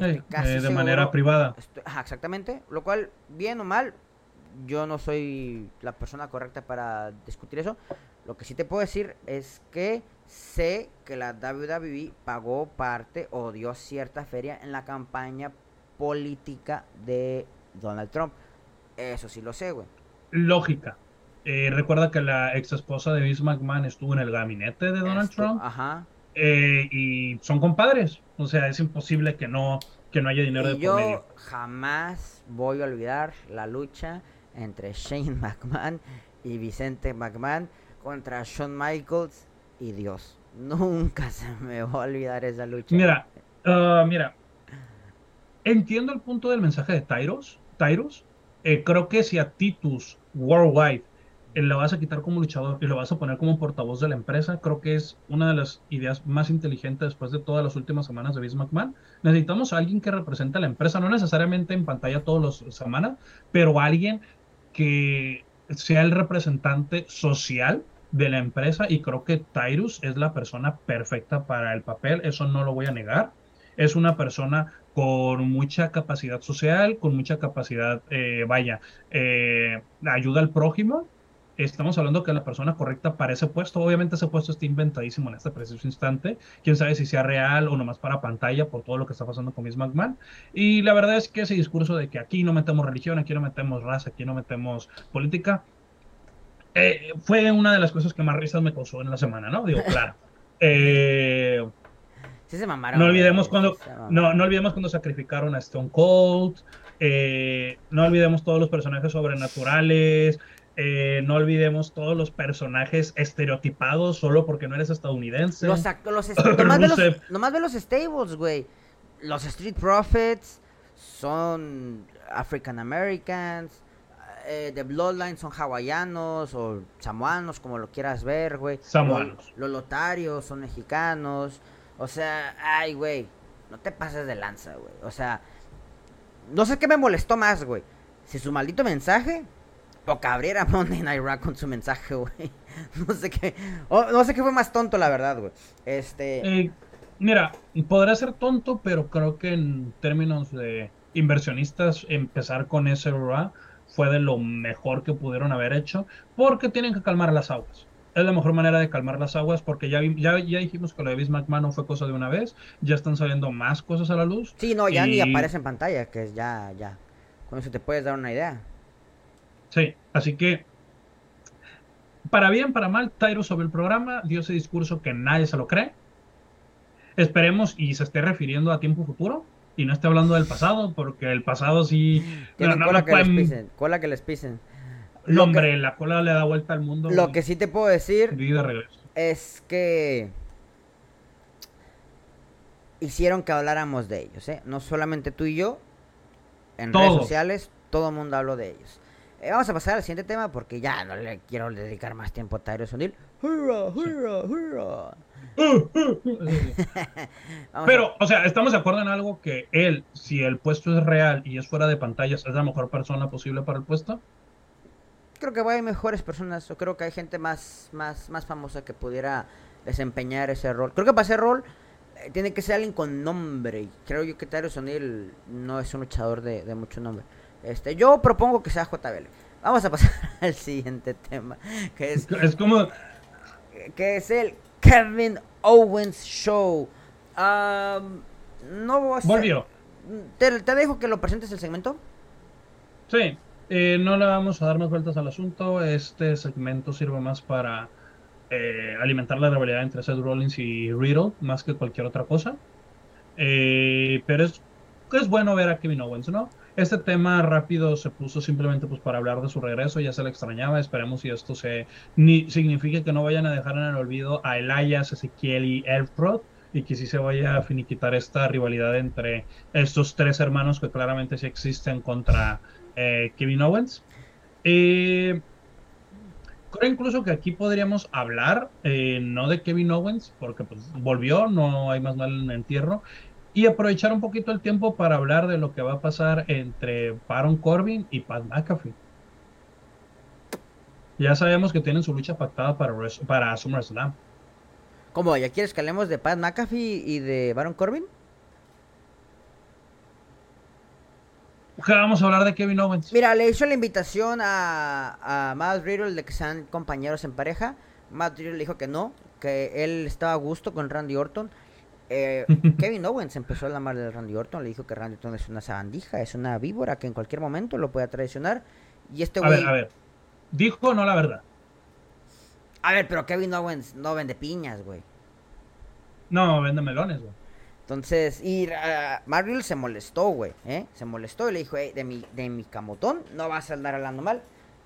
Eh, de manera privada. exactamente. Lo cual, bien o mal, yo no soy la persona correcta para discutir eso. Lo que sí te puedo decir es que sé que la WWE pagó parte o dio cierta feria en la campaña política de Donald Trump. Eso sí lo sé, güey. Lógica. Eh, recuerda que la ex esposa de Vince McMahon estuvo en el gabinete de Donald Trump. Ajá. Eh, y son compadres. O sea, es imposible que no, que no haya dinero de yo por medio. jamás voy a olvidar la lucha entre Shane McMahon y Vicente McMahon contra Shawn Michaels y Dios. Nunca se me va a olvidar esa lucha. Mira, uh, mira, entiendo el punto del mensaje de Tyros. Tyros. Eh, creo que si a Titus Worldwide eh, le vas a quitar como luchador y lo vas a poner como portavoz de la empresa, creo que es una de las ideas más inteligentes después de todas las últimas semanas de Vince McMahon. Necesitamos a alguien que represente a la empresa, no necesariamente en pantalla todas las semanas, pero alguien que sea el representante social de la empresa y creo que Tyrus es la persona perfecta para el papel, eso no lo voy a negar. Es una persona con mucha capacidad social, con mucha capacidad, eh, vaya, eh, ayuda al prójimo. Estamos hablando que la persona correcta para ese puesto, obviamente ese puesto está inventadísimo en este preciso instante. Quién sabe si sea real o nomás para pantalla por todo lo que está pasando con Miss McMahon. Y la verdad es que ese discurso de que aquí no metemos religión, aquí no metemos raza, aquí no metemos política, eh, fue una de las cosas que más risas me causó en la semana, ¿no? Digo, claro. Eh, no olvidemos cuando no, no olvidemos cuando sacrificaron a Stone Cold. Eh, no olvidemos todos los personajes sobrenaturales. Eh, no olvidemos todos los personajes estereotipados solo porque no eres estadounidense. Los, los nomás, ve los, nomás ve los stables, güey. Los Street Profits son African Americans. Eh, The Bloodline son hawaianos o samoanos, como lo quieras ver, güey. Samoanos. los lotarios son mexicanos. O sea, ay, güey, no te pases de lanza, güey. O sea, no sé qué me molestó más, güey. Si su maldito mensaje o que abriera Monday Night Raw con su mensaje, güey. No sé qué. no sé qué fue más tonto, la verdad, güey. Este. Eh, mira, podría ser tonto, pero creo que en términos de inversionistas, empezar con ese Raw fue de lo mejor que pudieron haber hecho, porque tienen que calmar las aguas. Es la mejor manera de calmar las aguas, porque ya, ya, ya dijimos que lo de Vince McMahon no fue cosa de una vez, ya están saliendo más cosas a la luz. Sí, no, ya ni aparece en pantalla, que es ya, ya. Con eso te puedes dar una idea. Sí, así que para bien, para mal, Tyro sobre el programa dio ese discurso que nadie se lo cree. Esperemos y se esté refiriendo a tiempo futuro y no esté hablando del pasado, porque el pasado sí. cola, que les pisen, cola que les pisen. No, hombre, la cola le da vuelta al mundo. Lo que sí te puedo decir es que hicieron que habláramos de ellos, ¿eh? No solamente tú y yo, en redes sociales, todo el mundo habló de ellos. Eh, vamos a pasar al siguiente tema porque ya no le quiero dedicar más tiempo a Tyrus O'Neill. Pero, o sea, estamos de acuerdo en algo que él, si el puesto es real y es fuera de pantallas, es la mejor persona posible para el puesto. Creo que hay mejores personas, o creo que hay gente más, más, más famosa que pudiera desempeñar ese rol. Creo que para ese rol eh, tiene que ser alguien con nombre. Y creo yo que Tyrus O'Neill no es un luchador de, de mucho nombre. Este, yo propongo que sea JBL. Vamos a pasar al siguiente tema, que es, es como que es el Kevin Owens Show. no voy a Volvió. ¿Te, dejo que lo presentes el segmento? Sí, eh, no le vamos a dar más vueltas al asunto. Este segmento sirve más para eh, alimentar la rivalidad entre Seth Rollins y Riddle, más que cualquier otra cosa. Eh, pero es, es bueno ver a Kevin Owens, ¿no? Este tema rápido se puso simplemente pues para hablar de su regreso, ya se le extrañaba, esperemos si esto se ni signifique que no vayan a dejar en el olvido a Elias, Ezequiel y Elfrod y que sí se vaya a finiquitar esta rivalidad entre estos tres hermanos que claramente sí existen contra eh, Kevin Owens. Eh, creo incluso que aquí podríamos hablar eh, no de Kevin Owens, porque pues, volvió, no hay más mal en entierro, y aprovechar un poquito el tiempo para hablar de lo que va a pasar entre Baron Corbin y Pat McAfee. Ya sabemos que tienen su lucha pactada para, para SummerSlam. ¿Cómo? ¿Ya quieres que hablemos de Pat McAfee y de Baron Corbin? Vamos a hablar de Kevin Owens. Mira, le hizo la invitación a, a Matt Riddle de que sean compañeros en pareja. Matt Riddle le dijo que no, que él estaba a gusto con Randy Orton eh, Kevin Owens empezó a hablar de Randy Orton, le dijo que Randy Orton es una sabandija, es una víbora que en cualquier momento lo puede traicionar. Y este güey. A ver, a ver. ¿Dijo o no la verdad? A ver, pero Kevin Owens no vende piñas, güey. No, vende melones, güey. Entonces, y uh, se molestó, güey, ¿eh? Se molestó y le dijo, de mi, de mi camotón no vas a andar hablando mal.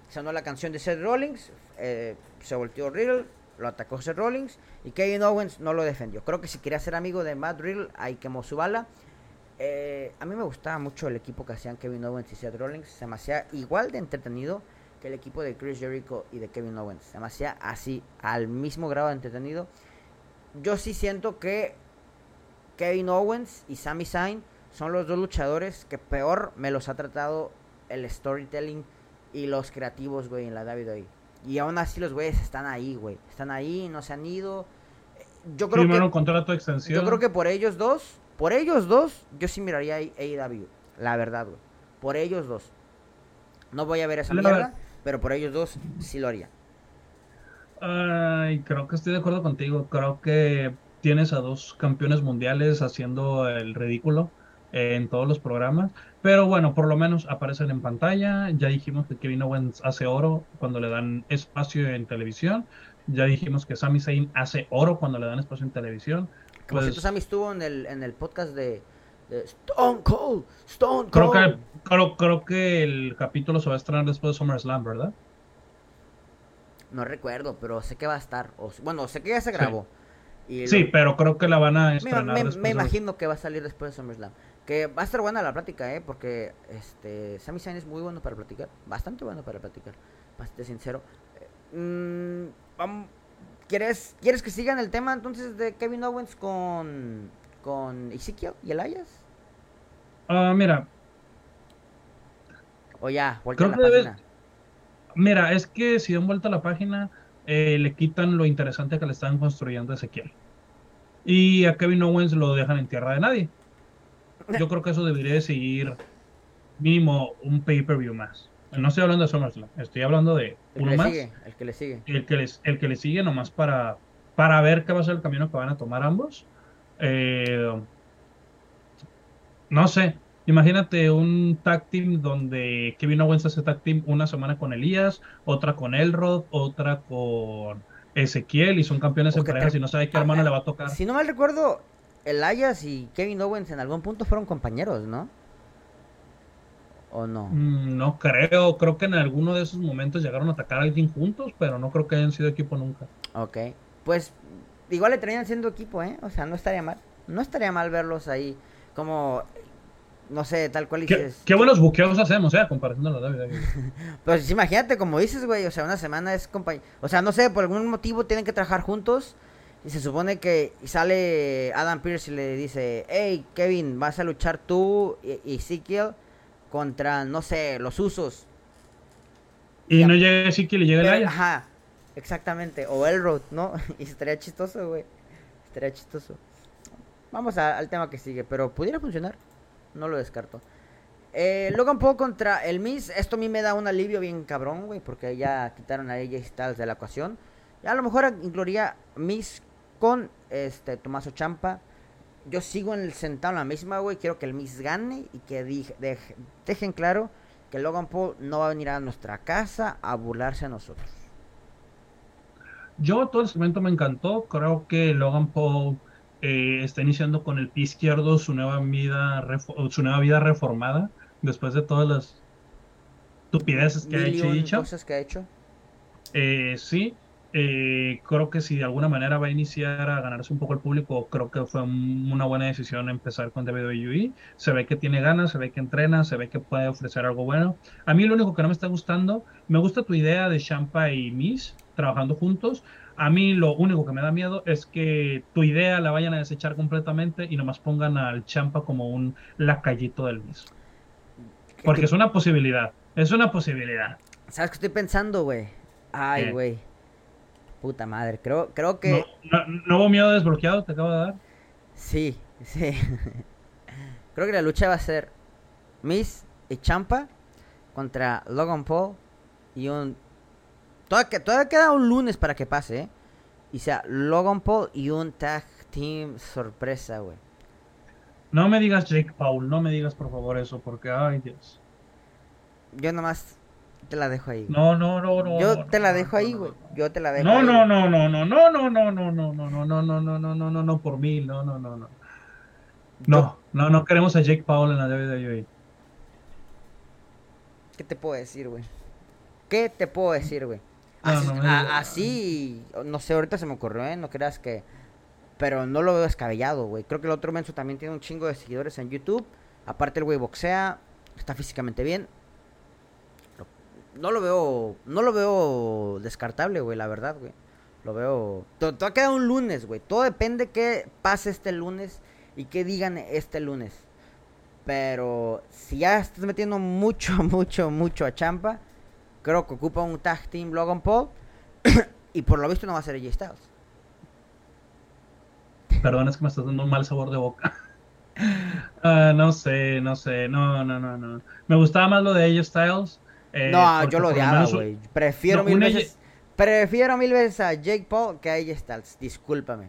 Sonó la canción de Seth Rollins, eh, se volteó Riddle, lo atacó Seth Rollins y Kevin Owens no lo defendió. Creo que si quería ser amigo de Matt Riddle, ahí quemó su bala. Eh, a mí me gustaba mucho el equipo que hacían Kevin Owens y Seth Rollins. Se me hacía igual de entretenido que el equipo de Chris Jericho y de Kevin Owens. Se me así, al mismo grado de entretenido. Yo sí siento que Kevin Owens y Sami Zayn son los dos luchadores que peor me los ha tratado el storytelling y los creativos, güey, en la WWE. Y aún así los güeyes están ahí, güey. Están ahí, no se han ido. Yo creo que, contrato extensión. Yo creo que por ellos dos, por ellos dos, yo sí miraría a AEW. La verdad, güey. Por ellos dos. No voy a ver esa mierda, pero por ellos dos sí lo haría. Ay, creo que estoy de acuerdo contigo. Creo que tienes a dos campeones mundiales haciendo el ridículo en todos los programas. Pero bueno, por lo menos aparecen en pantalla. Ya dijimos que Kevin Owens hace oro cuando le dan espacio en televisión. Ya dijimos que Sami Zayn hace oro cuando le dan espacio en televisión. Como pues, Sami estuvo en el, en el podcast de, Stone Cold. Stone Cold. Creo que, creo, creo que el capítulo se va a estrenar después de SummerSlam, ¿verdad? No recuerdo, pero sé que va a estar. bueno, sé que ya se grabó. Sí, pero creo que la van a estrenar me, me imagino que va a salir después de SummerSlam. Que va a estar buena la plática, ¿eh? Porque este, Sami Zayn es muy bueno para platicar. Bastante bueno para platicar. Bastante sincero. Mm, ¿quieres, ¿Quieres que sigan el tema entonces de Kevin Owens con, con Ezekiel y Elias? Ah, mira. O ya, voltea la página. mira, es que si dan vuelta a la página, eh, le quitan lo interesante que le están construyendo a Ezequiel. Y a Kevin Owens lo dejan en tierra de nadie. Yo creo que eso debería seguir mínimo un pay-per-view más. No estoy hablando de SummerSlam, estoy hablando de El uno que más. sigue, el que le sigue. El que, les, el que le sigue nomás para, para ver qué va a ser el camino que van a tomar ambos. Eh, no sé, imagínate un tag team donde Kevin Owens hace tag team una semana con Elías, otra con Elrod, otra con Ezequiel y son campeones O en parejas y no sabe qué hermano ah, le va a tocar. Si no mal recuerdo, Elias y Kevin Owens en algún punto fueron compañeros, ¿no? ¿O no? Mm, No creo, creo que en alguno de esos momentos llegaron a atacar a alguien juntos, pero no creo que hayan sido equipo nunca. Ok. Pues igual le traían siendo equipo, ¿eh? O sea, no estaría mal. No estaría mal verlos ahí como, no sé, tal cual dices. qué buenos buqueos hacemos, eh, de la WWE. Pues imagínate, como dices, güey, o sea, una semana es compañía. O sea, no sé, por algún motivo tienen que trabajar juntos. Y se supone que sale Adam Pierce y le dice, hey, Kevin, vas a luchar tú y, Ezekiel contra, no sé, los usos. Y no llega Ezequiel y llega Pero- Elias. Ajá, exactamente. O Elrod, ¿no? Y estaría chistoso, güey. Estaría chistoso. Vamos a- al tema que sigue, pero pudiera funcionar. No lo descarto. Eh, Logan Paul contra el Miz. Esto a mí me da un alivio bien cabrón, güey, porque ya quitaron a AJ Styles de la ecuación. Ya a lo mejor incluiría Miz con este Tomaso Champa. Yo sigo en el sentado en la misma, güey. Quiero que el Miz gane y que dejen claro que Logan Paul no va a venir a nuestra casa a burlarse a nosotros. Yo todo el segmento me encantó. Creo que Logan Paul eh, está iniciando con el pie izquierdo su nueva vida, su nueva vida reformada después de todas las estupideces que ha hecho y dicho. cosas que ha hecho. Eh, sí, eh, creo que si de alguna manera va a iniciar a ganarse un poco el público, creo que fue un- una buena decisión empezar con WWE. Se ve que tiene ganas, se ve que entrena, se ve que puede ofrecer algo bueno. A mí lo único que no me está gustando, me gusta tu idea de Champa y Miss trabajando juntos. A mí lo único que me da miedo es que tu idea la vayan a desechar completamente y nomás pongan al Champa como un lacayito del Miss. Porque es una posibilidad, es una posibilidad. ¿Sabes qué estoy pensando, güey? Ay, güey. Puta madre. Creo, creo que. No, no- nuevo miedo desbloqueado te acabo de dar. Sí, sí. creo que la lucha va a ser Miss y Champa contra Logan Paul y un. Todavía, todavía queda un lunes para que pase, ¿eh? Y sea Logan Paul y un tag team sorpresa, güey. No me digas Jake Paul, no me digas por favor eso, porque ay Dios. Yo nomás te la dejo ahí. No, no, no, no. Yo te la dejo ahí, güey. no. Yo te la dejo No, no, no, no, no, no, no, no, no, no, no, no, no, no, no, no, no, no, no, por mí, no, no, no, no. No, no, no queremos a Jake Paul en la WWE. ¿Qué te puedo decir, güey? ¿Qué te puedo decir, güey? Así, así, no sé, ahorita se me ocurrió, ¿eh? No creas que... Pero no lo veo descabellado, güey. Creo que el otro menso también tiene un chingo de seguidores en YouTube. Aparte el güey boxea, está físicamente bien. No lo veo, no lo veo descartable, güey, la verdad, güey. Lo veo... to- Todo queda un lunes, güey. Todo depende qué pase este lunes y qué digan este lunes. Pero si ya estás metiendo mucho, mucho, mucho a Champa, creo que ocupa un tag team Logan Paul. y por lo visto no va a ser AJ Styles. Perdón, es que me estás dando un mal sabor de boca. Ah, no sé, no sé, no, no, no, no. Me gustaba más lo de AJ Styles. Eh, no, yo lo odiaba, güey. Prefiero no, mil veces. Prefiero mil veces a Jake Paul que a AJ Styles. Discúlpame.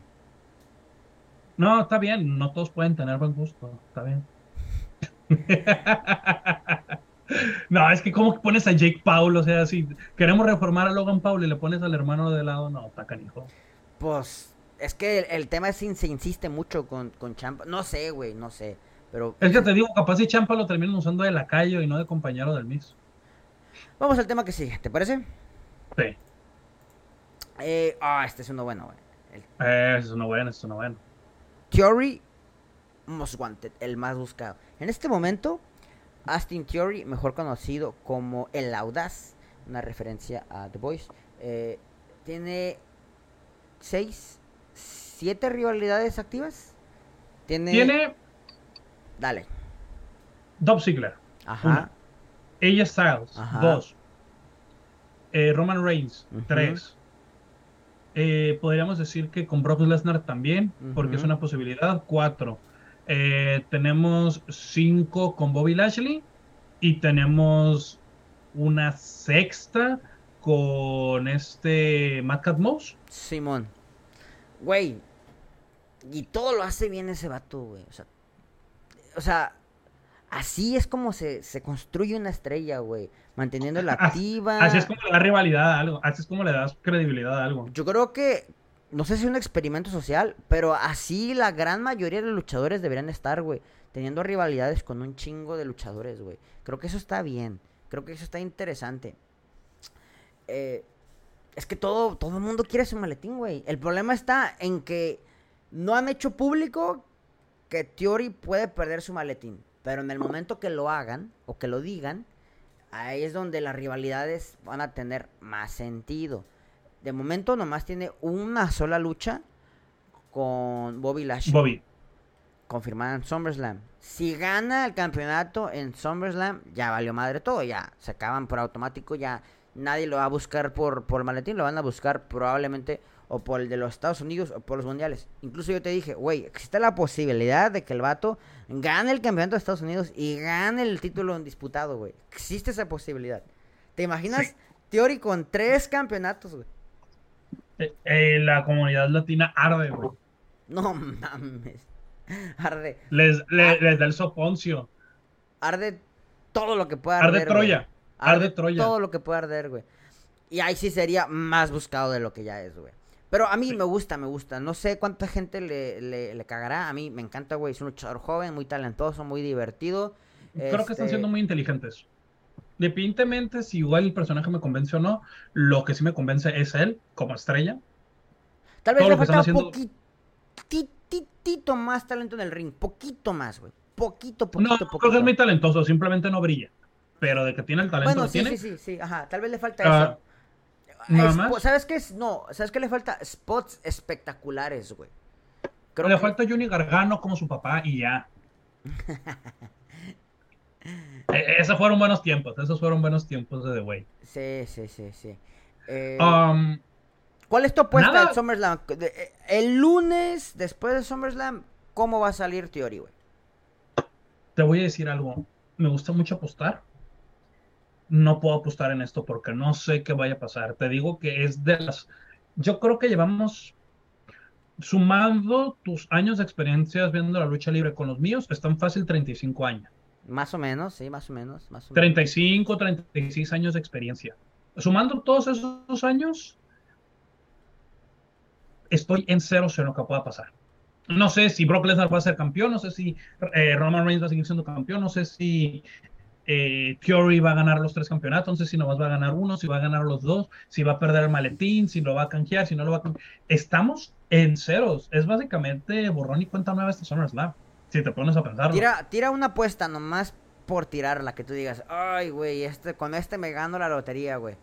No, está bien, no todos pueden tener buen gusto, está bien. No, es que como pones a Jake Paul, o sea, si queremos reformar a Logan Paul y le pones al hermano de lado, no, está canijo. Pues es que el, el tema es si se insiste mucho con, con Champa. No sé, güey, no sé. Pero Es que te digo, capaz si Champa lo terminan usando de lacayo y no de compañero del Miss. Vamos al tema que sigue, ¿te parece? Sí, Eh, ah, este es uno bueno, güey. El eh, eso es una buena, eso es una buena. Theory Most Wanted, el más buscado. En este momento, Austin Theory, mejor conocido como El Audaz, una referencia a The Voice, eh, tiene seis, siete rivalidades activas. Tiene. Tiene Dale. Dolph Ziggler, Ajá. Una. AJ Styles, Ajá. dos. Eh, Roman Reigns, Ujú. 3. podríamos decir que con Brock Lesnar también, porque es una posibilidad, 4. tenemos 5 con Bobby Lashley y tenemos una sexta con este Matt Cat Mouse. Simón. Güey. Y todo lo hace bien ese vato, güey. O sea, o sea así es como se, se construye una estrella, güey. Manteniéndola activa. Así es como le da rivalidad a algo, así es como le das credibilidad a algo. Yo creo que, no sé si es un experimento social, pero así la gran mayoría de los luchadores deberían estar, güey. Teniendo rivalidades con un chingo de luchadores, güey. Creo que eso está bien. Creo que eso está interesante. Eh, es que todo, todo el mundo quiere su maletín, güey. El problema está en que no han hecho público que Theory puede perder su maletín. Pero en el momento que lo hagan o que lo digan, ahí es donde las rivalidades van a tener más sentido. De momento nomás tiene una sola lucha con Bobby Lashley. Bobby. Confirmada en SummerSlam. Si gana el campeonato en SummerSlam, ya valió madre todo. Ya se acaban por automático. Ya nadie lo va a buscar por, por maletín. Lo van a buscar probablemente o por el de los Estados Unidos o por los mundiales. Incluso yo te dije, güey, existe la posibilidad de que el vato gane el campeonato de Estados Unidos y gane el título en disputado, güey. Existe esa posibilidad. ¿Te imaginas Sí. Theory con tres campeonatos, güey? Eh, eh, la comunidad latina arde, güey. No mames. Arde. Les, le- les da el soponcio. Arde todo lo que pueda Arde arder. güey. Troya. Arde Troya. Todo lo que pueda arder, güey. Y ahí sí sería más buscado de lo que ya es, güey. Pero a mí me gusta, me gusta. No sé cuánta gente le, le, le cagará. A mí me encanta, güey. Es un luchador joven, muy talentoso, muy divertido. Creo que están Este, siendo muy inteligentes. Independientemente si igual el personaje me convence o no, lo que sí me convence es él como estrella. Tal vez todo le falta haciendo- poquitito más talento en el ring. Poquito más, güey. Poquito, No, poquito, creo que es muy talentoso, simplemente no brilla. Pero de que tiene el talento Bueno, lo sí, tiene. sí, sí, sí, ajá. Tal vez le falta Ah, eso. ¿Nada Espo- más? ¿Sabes qué es? No, ¿sabes qué le falta? Spots espectaculares, güey. Creo Le que- falta Johnny Gargano como su papá y ya. Eh, esos fueron buenos tiempos, esos fueron buenos tiempos de The Way. Sí, sí, sí, sí. Eh, Um, ¿Cuál es tu apuesta nada. del SummerSlam? De- eh, El lunes, después del SummerSlam, ¿cómo va a salir Theory, güey? te voy a decir algo. Me gusta mucho apostar. No puedo apostar en esto porque no sé qué vaya a pasar. Te digo que es de las. Yo creo que llevamos. Sumando tus años de experiencias viendo la lucha libre con los míos, están fácil 35 años. Más o menos, sí, más o menos, más o menos. 35, 36 años de experiencia. Sumando todos esos años, estoy en cero en lo que pueda pasar. No sé si Brock Lesnar va a ser campeón, no sé si eh, Roman Reigns va a seguir siendo campeón, no sé si eh, Theory va a ganar los tres campeonatos, no sé si nomás va a ganar uno, si va a ganar los dos, si va a perder el maletín, si lo va a canjear, si no lo va a canjear. Estamos en ceros. Es básicamente borrón y cuenta nueva este SummerSlam. Si te pones a pensarlo. Tira, tira una apuesta nomás por tirarla, que tú digas, ay, güey, este, con este me gano la lotería, güey.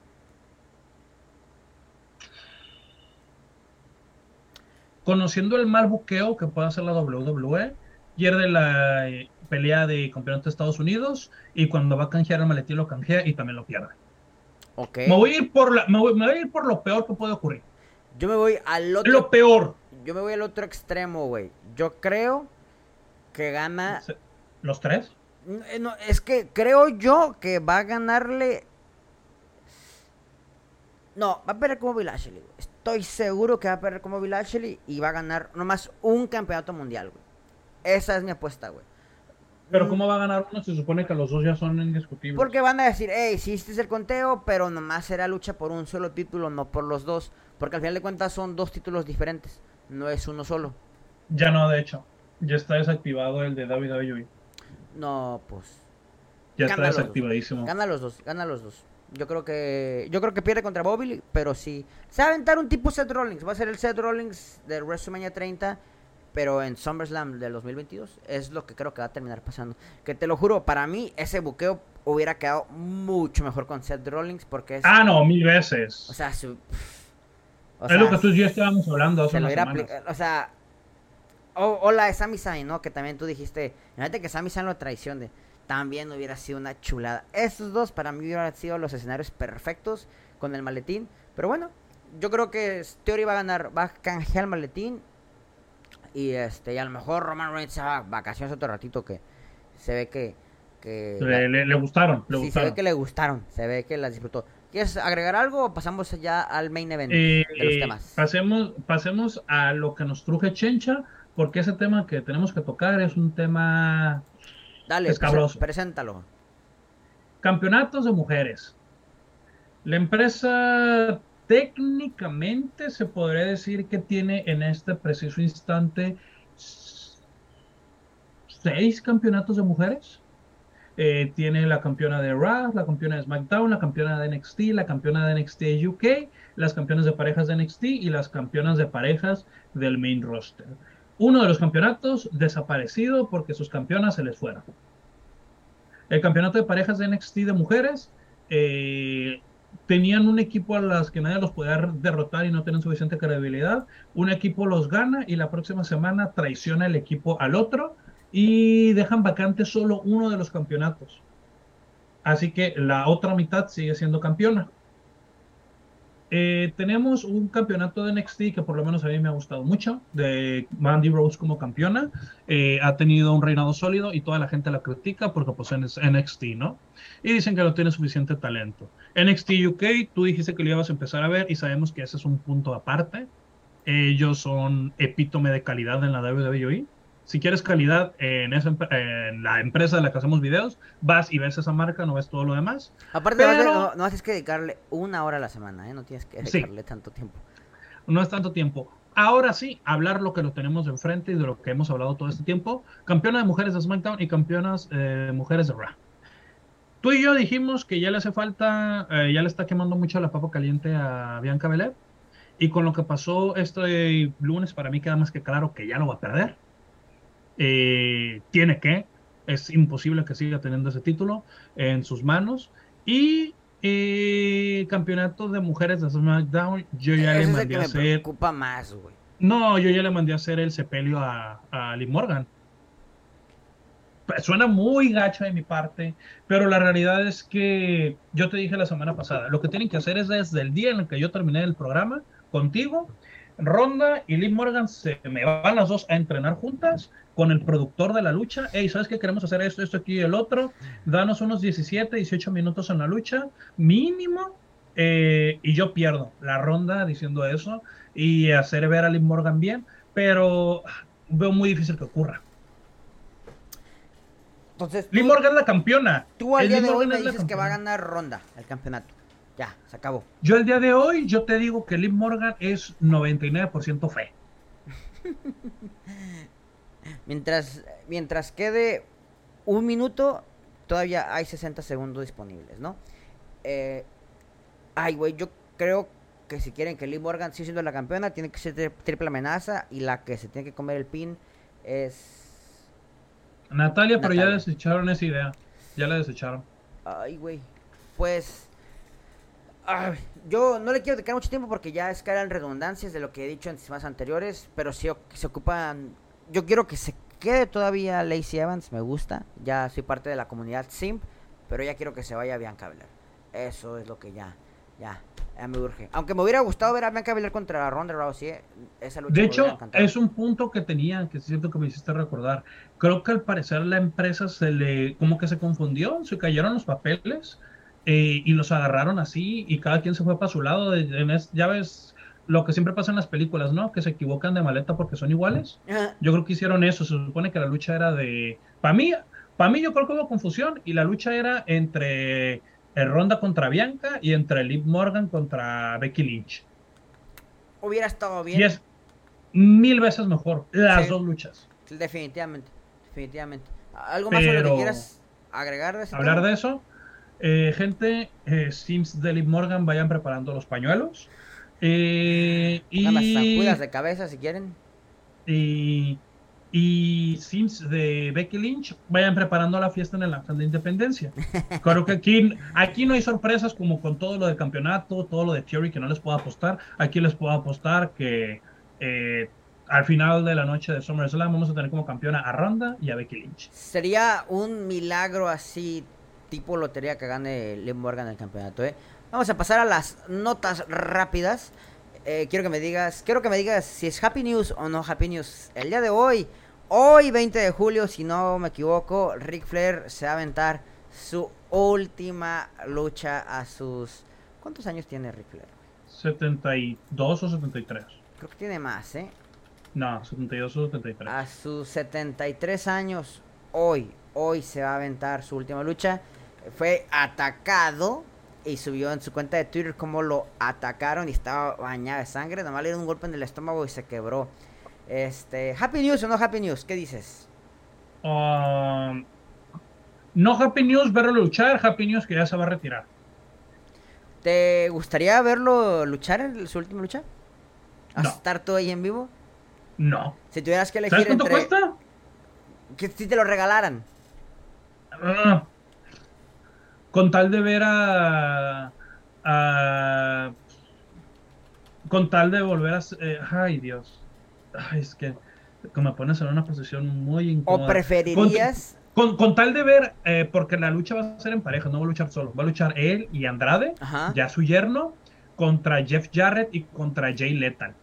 conociendo el mal buqueo que puede hacer la WWE, pierde la eh, pelea de campeonato de Estados Unidos y cuando va a canjear el maletín lo canjea y también lo pierde. Ok. Me voy a ir por la- me voy, me voy a ir por lo peor que puede ocurrir. Yo me voy al otro. Lo peor. Yo me voy al otro extremo, güey. Yo creo que gana. Los tres. No, eh, no, es que creo yo que va a ganarle. No, va a perder como Bill Ashley, güey. Estoy seguro que va a perder como Bill Ashley y va a ganar nomás un campeonato mundial, güey. Esa es mi apuesta, güey. Pero Mm. ¿cómo va a ganar uno? Se supone que los dos ya son indiscutibles. Porque van a decir, hey, sí, este es el conteo, pero nomás será lucha por un solo título, no por los dos. Porque al final de cuentas son dos títulos diferentes, no es uno solo. Ya no, de hecho. Ya está desactivado el de WWE. No, pues. Ya Gana está los desactivadísimo. Gana los dos, gana los dos. Yo creo que yo creo que pierde contra Bobby, pero sí. Se va a aventar un tipo Seth Rollins. Va a ser el Seth Rollins de WrestleMania 30, pero en SummerSlam del 2022. Es lo que creo que va a terminar pasando. Que te lo juro, para mí ese buqueo hubiera quedado mucho mejor con Seth Rollins porque es... Ah, no, mil veces. O sea, su... o es lo sea, que tú y yo estábamos hablando hace se lo unas semanas. O sea... O, o la de Sami Zayn, ¿no? Que también tú dijiste... Imagínate que Sami Zayn lo traicione. También hubiera sido una chulada. Esos dos para mí hubieran sido los escenarios perfectos. con el maletín. Pero bueno, yo creo que Theory va a ganar, va a canjear el maletín. Y este, y a lo mejor Roman Reigns se va a vacaciones otro ratito que se ve que. que Le, le- le gustaron, le sí, se gustaron. ve que le gustaron, se ve que las disfrutó. ¿Quieres agregar algo o pasamos ya al main event Eh, de los temas? pasemos, pasemos a lo que nos truje Chencha, porque ese tema que tenemos que tocar es un tema Dale, escabroso. preséntalo. campeonatos de mujeres. La empresa técnicamente se podría decir que tiene en este preciso instante seis campeonatos de mujeres. Eh, tiene la campeona de Raw, la campeona de SmackDown, la campeona de NXT, la campeona de NXT UK, las campeonas de parejas de NXT y las campeonas de parejas del main roster. Uno de los campeonatos desaparecido porque sus campeonas se les fueron. El campeonato de parejas de NXT de mujeres eh, tenían un equipo a las que nadie los podía derrotar y no tenían suficiente credibilidad. Un equipo los gana y la próxima semana traiciona el equipo al otro y dejan vacante solo uno de los campeonatos. Así que la otra mitad sigue siendo campeona. Eh, tenemos un campeonato de NXT que por lo menos a mí me ha gustado mucho, de Mandy Rose como campeona. Eh, ha tenido un reinado sólido y toda la gente la critica porque pues es NXT, ¿no? Y dicen que no tiene suficiente talento. NXT UK, tú dijiste que lo ibas a empezar a ver y sabemos que ese es un punto aparte. Ellos son epítome de calidad en la WWE. Si quieres calidad en, esa, en la empresa de la que hacemos videos, vas y ves esa marca, no ves todo lo demás. Aparte, Pero- no, no haces que dedicarle una hora a la semana, ¿eh? No tienes que Sí. dedicarle tanto tiempo. no es tanto tiempo. Ahora sí, hablar lo que lo tenemos de enfrente y de lo que hemos hablado todo este tiempo. Campeona de mujeres de SmackDown y campeonas eh, mujeres de Raw. Tú y yo dijimos que ya le hace falta, eh, ya le está quemando mucho la papa caliente a Bianca Belair. Y con lo que pasó este lunes, para mí queda más que claro que ya lo va a perder. Eh, tiene que, es imposible que siga teniendo ese título en sus manos. Y eh, campeonato de mujeres de SmackDown, yo ya Ese le es el mandé que a me hacer. preocupa más, güey. No, yo ya le mandé a hacer el sepelio a, a Liv Morgan. Pues, Suena muy gacho de mi parte, pero la realidad es que yo te dije la semana pasada, lo que tienen que hacer es desde el día en el que yo terminé el programa contigo, Ronda y Liv Morgan se me van las dos a entrenar juntas con el productor de la lucha. Hey, ¿sabes qué? Queremos hacer esto, esto aquí y el otro. Danos unos 17, 18 minutos en la lucha, mínimo, eh, y yo pierdo la ronda diciendo eso y hacer ver a Liv Morgan bien, pero veo muy difícil que ocurra. Entonces, Liv Morgan es la campeona. tú al día de hoy me dices que va a ganar Ronda el campeonato. Ya, se acabó. Yo el día de hoy, yo te digo que Liv Morgan es 99% fe. Mientras, mientras quede un minuto, todavía hay 60 segundos disponibles, ¿no? Eh, ay, güey, yo creo que si quieren que Liv Morgan siga siendo la campeona, tiene que ser tri- triple amenaza y la que se tiene que comer el pin es... Natalia, pero ya desecharon esa idea. Ya la desecharon. Ay, güey. Pues... ay, yo no le quiero dedicar mucho tiempo porque ya es que eran redundancias de lo que he dicho en semanas anteriores, pero sí se ocupan... Yo quiero que se quede todavía Lacey Evans, me gusta. Ya soy parte de la comunidad Simp, pero ya quiero que se vaya Bianca Belair. Eso es lo que ya, ya, ya me urge. Aunque me hubiera gustado ver a Bianca Belair contra Ronda Rousey, eh, esa lucha De hecho, es un punto que tenía, que siento que me hiciste recordar. Creo que al parecer la empresa se le, como que se confundió, se cayeron los papeles eh, y los agarraron así y cada quien se fue para su lado. de- en es- ya ves lo que siempre pasa en las películas, ¿no? Que se equivocan de maleta porque son iguales. Yo creo que hicieron eso. Se supone que la lucha era de. Para mí, para mí, yo creo que hubo confusión y la lucha era entre eh, Ronda contra Bianca y entre Liv Morgan contra Becky Lynch. Hubiera estado bien. Y es mil veces mejor las Sí. dos luchas. Definitivamente, definitivamente. ¿Algo más sobre lo que quieras agregar de ese Hablar tema? de eso, eh, gente, eh, Sims de Liv Morgan vayan preparando los pañuelos. Eh, y, zancudas de cabeza si quieren. y, y Sims de Becky Lynch vayan preparando la fiesta en el Ángel de Independencia. Creo que aquí, aquí no hay sorpresas como con todo lo del campeonato, todo lo de Theory que no les puedo apostar. Aquí les puedo apostar que eh, al final de la noche de SummerSlam vamos a tener como campeona a Ronda y a Becky Lynch. Sería un milagro así, tipo lotería que gane Liv Morgan el campeonato, ¿eh? Vamos a pasar a las notas rápidas. Eh, quiero que me digas, quiero que me digas si es Happy News o no Happy News. El día de hoy, hoy 20 de julio, si no me equivoco, Ric Flair se va a aventar su última lucha a sus... ¿Cuántos años tiene Ric Flair? 72 o 73. Creo que tiene más, ¿eh? No, 72 o 73. A sus 73 años, hoy, hoy se va a aventar su última lucha. Fue atacado y subió en su cuenta de Twitter cómo lo atacaron y estaba bañado de sangre. Nomás le dieron un golpe en el estómago y se quebró. Este, Happy News o no Happy News, ¿qué dices? Um, no Happy News verlo luchar, Happy News que ya se va a retirar. ¿Te gustaría verlo luchar en su última lucha? ¿A No. estar todo ahí en vivo? No. Si tuvieras que elegir ¿Sabes cuánto entre... cuesta? Que si te lo regalaran. Ah. Con tal de ver a, a- con tal de volver a eh, ay Dios ay, es que me pones en una posición muy incómoda ¿O preferirías... con, con tal de ver eh, porque la lucha va a ser en pareja no va a luchar solo va a luchar él y Andrade Ajá. ya su yerno contra Jeff Jarrett y contra Jay Lethal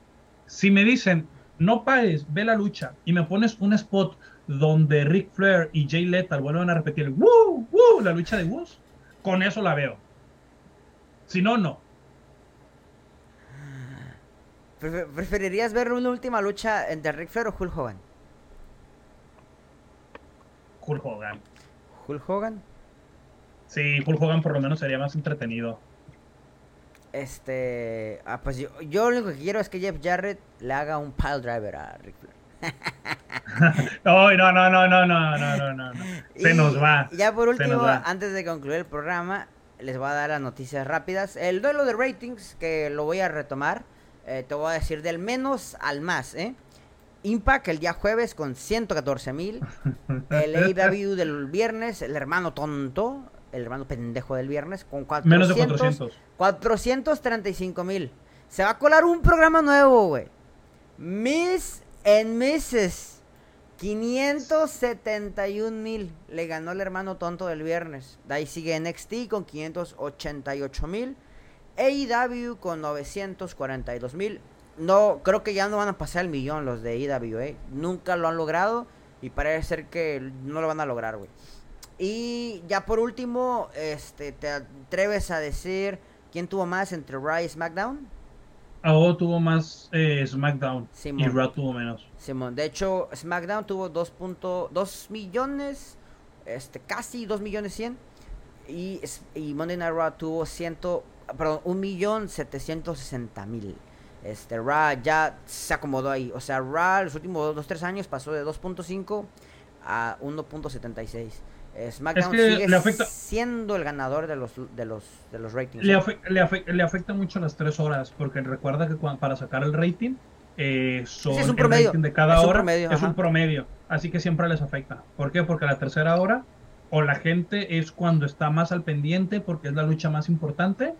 si me dicen no pares ve la lucha y me pones un spot donde Ric Flair y Jay Lethal vuelvan a repetir ¡Woo! ¡Woo! la lucha de Woos, con eso la veo. Si no, no. Prefe- ¿Preferirías ver una última lucha entre Ric Flair o Hulk Hogan? Hulk Hogan. Hulk Hogan. Sí, Hulk Hogan por lo menos sería más entretenido. Este. Ah, pues yo, yo lo único que quiero es que Jeff Jarrett le haga un pile driver a Ric Flair. No, no, no, no, no, no, no, no. no. Se Y nos va. Ya por último, antes de concluir el programa, les voy a dar las noticias rápidas. El duelo de ratings, que lo voy a retomar, eh, te voy a decir del menos al más, ¿eh? Impact el día jueves con 114 mil. El AW del viernes, el hermano tonto, el hermano pendejo del viernes, con 400, Menos de 400. 435 mil. Se va a colar un programa nuevo, güey. Miss and Mrs. 571 mil. Le ganó el hermano tonto del viernes. De ahí sigue NXT con 588 mil. AEW con 942 mil. No, creo que ya no van a pasar el millón los de AEW, eh. Nunca lo han logrado. Y parece ser que no lo van a lograr, güey. Y ya por último, este, ¿te atreves a decir quién tuvo más entre Raw y SmackDown? AO tuvo más eh, SmackDown y Simón. Raw tuvo menos. Simón, de hecho, SmackDown tuvo 2.2 millones, este, casi 2 millones 100. Y, y Monday Night Raw tuvo 100, perdón, 1 millón 760 mil. Este, Raw ya se acomodó ahí. O sea, Raw los últimos 2-3 años pasó de 2.5 a 1.76. SmackDown que sigue le afecta- siendo el ganador de los, de los, de los ratings. Le, afe- le, afe- le afecta mucho las tres horas, porque recuerda que para sacar el rating, eh, son Sí, es un el promedio. rating de cada Es un hora promedio, es ajá. un promedio, así que siempre les afecta. ¿Por qué? Porque la tercera hora, o la gente es cuando está más al pendiente, porque es la lucha más importante,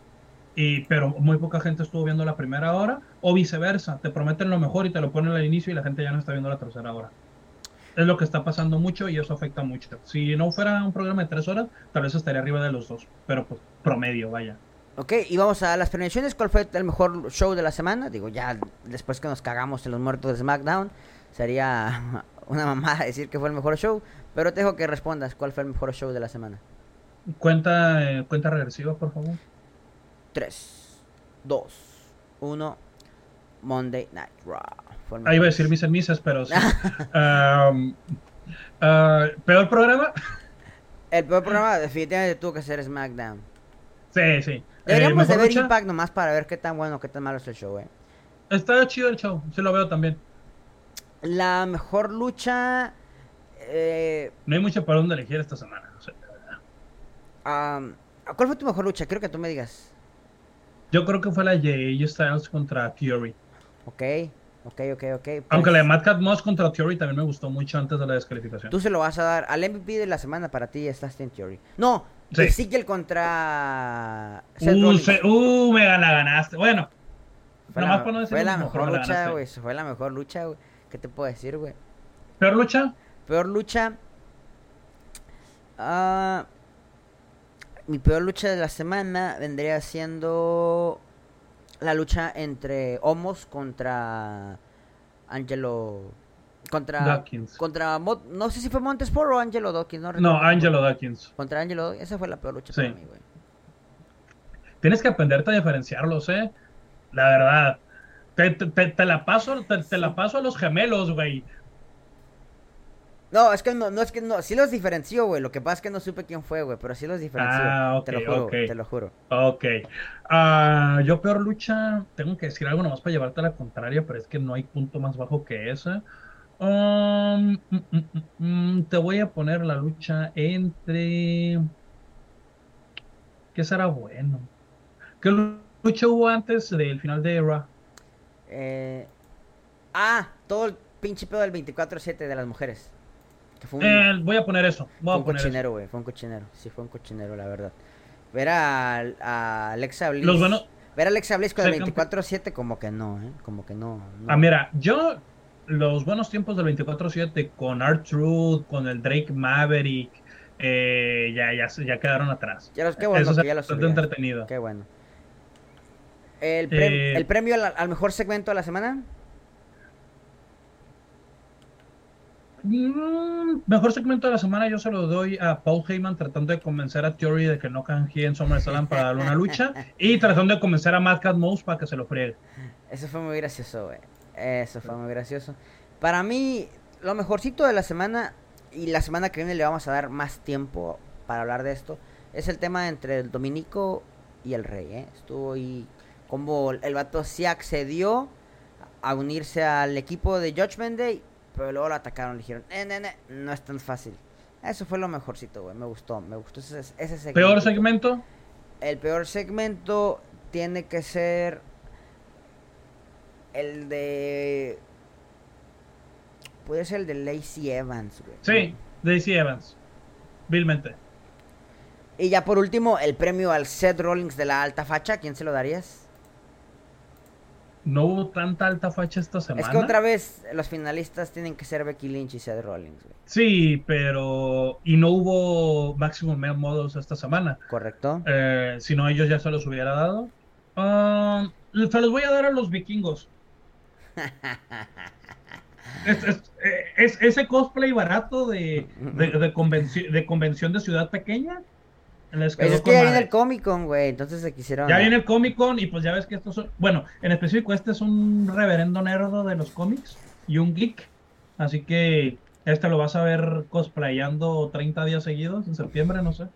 y, pero muy poca gente estuvo viendo la primera hora, o viceversa, te prometen lo mejor y te lo ponen al inicio y la gente ya no está viendo la tercera hora. Es lo que está pasando mucho y eso afecta mucho. Si no fuera un programa de tres horas, tal vez estaría arriba de los dos, pero pues promedio, vaya. Ok, y vamos a las premiaciones. ¿Cuál fue el mejor show de la semana? Digo, ya después que nos cagamos en los muertos de SmackDown, sería una mamada decir que fue el mejor show. Pero te dejo que respondas cuál fue el mejor show de la semana. Cuenta, eh, cuenta regresiva, por favor. 3, 2, 1. Monday Night Raw. Ahí iba a decir mis misas, pero sí. Ah, ¿Peor programa? El peor programa definitivamente tuvo que ser SmackDown. Sí, sí. Eh, Deberíamos de ver lucha, Impact nomás para ver qué tan bueno o qué tan malo es el show, eh. Está chido el show, sí lo veo también. La mejor lucha... Eh, No hay mucho para dónde elegir esta semana. o sea, ¿Cuál fue tu mejor lucha? Quiero que tú me digas. yo creo que fue la AJ Styles contra Theory. Ok, ok, ok, ok. Aunque pues, la de Mad Cat Moss contra Theory también me gustó mucho antes de la descalificación. Tú se lo vas a dar al MVP de la semana para ti, está Austin Theory. No, Sí. Ezekiel contra Uh, se- uh, me la ganaste. Bueno, Fue nomás la, por no decir fue la mejor lucha, güey. Fue la mejor lucha, güey. ¿Qué te puedo decir, güey? ¿Peor lucha? Peor lucha. Ah, mi peor lucha de la semana vendría siendo la lucha entre Homos contra Angelo contra Dawkins. contra no sé si fue Montesport o Angelo Dawkins, no No, recuerdo. Angelo Dawkins. Contra Angelo, Dawkins, esa fue la peor lucha Sí. para mí, güey. Tienes que aprenderte a diferenciarlos, ¿eh? La verdad. Te, te- te- te la paso, te, te la paso a los gemelos, güey. No, es que no, no es que no, sí los diferenció, güey. Lo que pasa es que no supe quién fue, güey, pero sí los diferenció. Ah, ok, te lo juro, ok. te lo juro. Ok. Ah, yo peor lucha, tengo que decir algo nomás para llevarte a la contraria, pero es que no hay punto más bajo que ese. Um, mm, mm, mm, te voy a poner la lucha entre... ¿Qué será bueno? ¿Qué lu- lucha hubo antes del final de Raw? Eh... Ah, todo el pinche pedo del 24-7 de las mujeres. Que fue un, Eh, voy a poner eso. Voy fue a un poner cochinero, güey. Fue un cochinero. Sí, fue un cochinero, la verdad. Ver a, a Alexa Bliss. Los buenos- Ver a Alexa Bliss con el Sí, 24-7 como que no, ¿eh? Como que no. no. Ah, mira, yo los buenos tiempos del 24-7 con R-Truth, con el Drake Maverick, eh, ya, ya, ya quedaron atrás. Ya los, qué bueno Eso que ya los entretenido. Qué bueno. El, Eh, el premio al, al mejor segmento de la semana. Mm, mejor segmento de la semana yo se lo doy a Paul Heyman tratando de convencer a Theory de que no canjee en SummerSlam para darle una lucha y tratando de convencer a Madcap Mouse para que se lo friegue. Eso fue muy gracioso, güey. Eso fue muy gracioso. Para mí, lo mejorcito de la semana, y la semana que viene le vamos a dar más tiempo para hablar de esto, es el tema entre el Dominico y el Rey, ¿eh? Estuvo ahí como el vato sí accedió a unirse al equipo de Judgment Day, pero luego lo atacaron, le dijeron, eh, ne, ne, no es tan fácil. Eso fue lo mejorcito, güey. Me gustó, me gustó ese, ese segmento. Peor segmento, El peor segmento tiene que ser el de. Puede ser el de Lacey Evans, güey. sí, Daisy Evans, vilmente. Y ya por último, el premio al Seth Rollins de la alta facha. ¿Quién se lo darías? No hubo tanta alta facha esta semana. Es que otra vez los finalistas tienen que ser Becky Lynch y Seth Rollins, güey. Sí, pero. Y no hubo Maximum Male Models esta semana. ¿Correcto? Eh, si no, ellos ya se los hubiera dado. Ah, se los voy a dar a los vikingos. Es, es- eh, es- ese cosplay barato de, de, de convenci- de convención de ciudad pequeña. Les Pues quedó es que ya viene el Comic Con, güey. Entonces se quisieron. Ya viene el Comic Con y pues ya ves que estos son. Bueno, en específico, este es un reverendo nerdo de los cómics y un geek. Así que este lo vas a ver cosplayando 30 días seguidos en septiembre, no sé.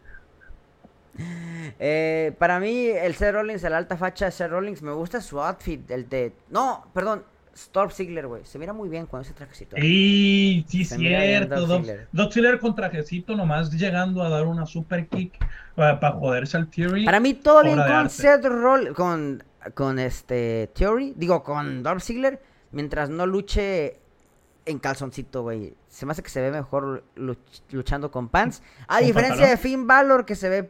Eh, para mí, el Seth Rollins, el alta facha de Seth Rollins, me gusta su outfit, el de... No, perdón, Storm Ziggler, güey. Se mira muy bien con ese trajecito. Y sí, Se cierto. Doc Ziggler. Con trajecito, nomás llegando a dar una super kick para, para joderse al Theory. Para mí, todo bien con. Seth Rollins, con, con este Theory, digo, con Dolph Ziggler, mientras no luche en calzoncito, güey. Se me hace que se ve mejor luch- luchando con pants. A ¿Con diferencia pantalón? de Finn Balor, que se ve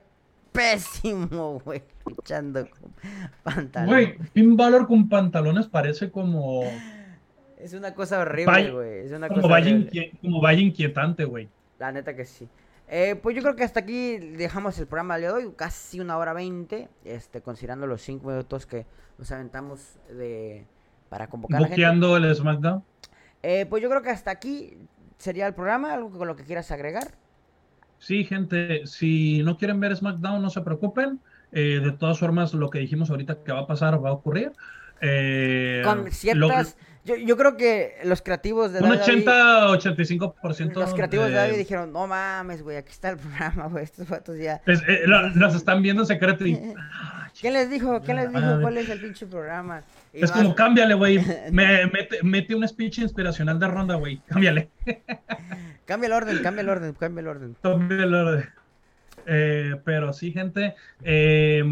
pésimo, güey, luchando con pantalón. Güey, Finn Balor con pantalones parece como, Es una cosa horrible, güey. Es una como, cosa vaya, horrible. como vaya inquietante, güey. La neta que sí. Eh, pues yo creo que hasta aquí dejamos el programa de hoy, casi una hora veinte, este, considerando los cinco minutos que nos aventamos de para convocar a la gente. Buqueando el SmackDown. Eh, pues yo creo que hasta aquí sería el programa, algo con lo que quieras agregar. Sí, gente, si no quieren ver SmackDown, no se preocupen. Eh, de todas formas, lo que dijimos ahorita que va a pasar va a ocurrir. Eh, Con lo- ciertas, yo, yo creo que los creativos de un WWE 80-85%. los creativos de de- David dijeron, no mames, güey, aquí está el programa, güey, estos vatos ya. es- eh, lo- los están viendo en secreto y. ah, ¿Quién les dijo? ¿Quién les dijo cuál es el pinche programa? Y Es van- como, cámbiale, güey. Me- Mete, mete un speech inspiracional de ronda, güey. Cámbiale. Cambia el orden, cambia el orden, cambia el orden. Cámbiale el orden. Eh, pero sí, gente. eh,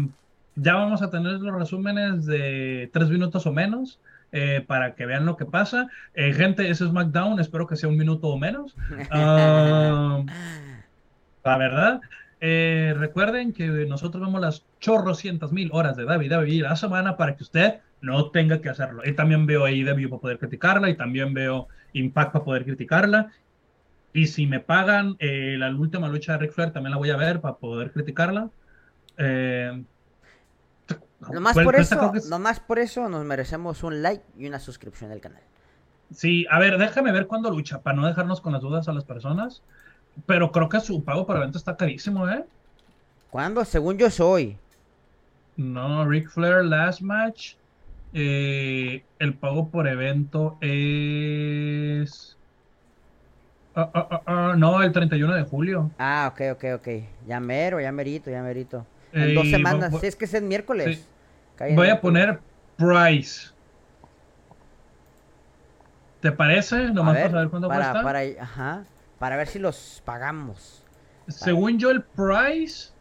ya vamos a tener los resúmenes de tres minutos o menos. eh, para que vean lo que pasa. Eh, gente, ese es SmackDown. Espero que sea un minuto o menos. Ah, la verdad. Eh, recuerden que nosotros vemos las chorrocientas mil horas de David David a la semana para que usted no tenga que hacerlo. Y también veo AEW para poder criticarla y también veo Impact para poder criticarla. Y si me pagan eh, la última lucha de Ric Flair, también la voy a ver para poder criticarla. Eh, Nomás por eso, es- nomás por eso nos merecemos un like y una suscripción al canal. Sí, a ver, déjame ver cuándo lucha, para no dejarnos con las dudas a las personas. Pero creo que su pago por evento está carísimo, ¿eh? ¿Cuándo? Según yo soy. No, Ric Flair Last Match. eh, el pago por evento es. Ah, ah, ah, no, el 31 de julio. Ah, ok, ok, ok. Ya mero, ya merito, ya merito. En Eh, dos semanas. vo- Sí, es que es el miércoles. Sí. Voy a miércoles. poner Price. ¿Te parece? Nomás ver, para saber cuánto para, cuesta. para, ajá, para ver si los pagamos. Según yo, el price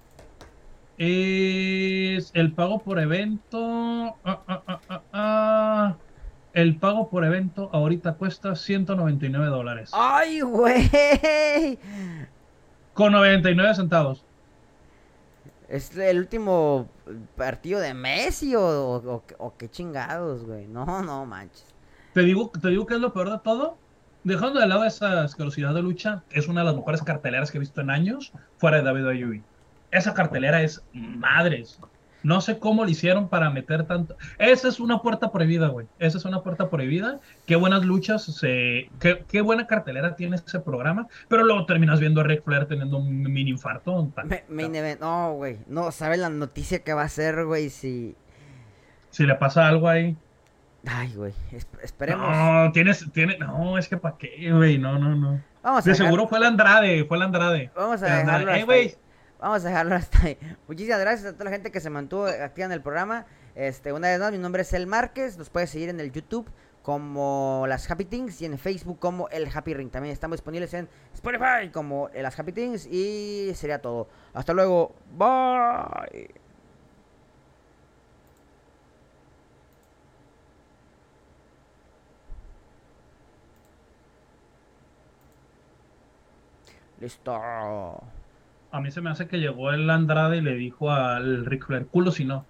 es el pago por evento. ah, ah, ah, ah, ah. El pago por evento ahorita cuesta 199 dólares. ¡Ay, güey! Con 99 centavos. ¿Es el último partido de Messi o, o- o qué chingados, güey? No, no manches. Te digo, te digo que es lo peor de todo. Dejando de lado esa asquerosidad de lucha, es una de las mejores carteleras que he visto en años fuera de WWE. Esa cartelera es madres. No sé cómo lo hicieron para meter tanto. Esa es una puerta prohibida, güey. Esa es una puerta prohibida. Qué buenas luchas, se... qué, qué buena cartelera tiene ese programa. Pero luego terminas viendo a Ric Flair teniendo un mini infarto. un tan- Me- main event, no, güey. No, ¿sabes la noticia que va a ser, güey? Si. Si le pasa algo ahí. Ay, güey. es- esperemos. No, tienes, tiene, no, es que para qué, güey. No, no, no. Vamos a De dejar- seguro fue el Andrade, fue el Andrade. Vamos a Andrade. dejarlo Eh, güey. Vamos a dejarlo hasta ahí. Muchísimas gracias a toda la gente que se mantuvo activa en el programa. Este, una vez más, mi nombre es El Márquez. Nos puedes seguir en el YouTube como las Happy Things y en Facebook como el Happy Ring. También estamos disponibles en Spotify como las Happy Things y sería todo. Hasta luego. Bye. Listo. A mí se me hace que llegó el Andrade y le dijo al Ric Flair, culo si no.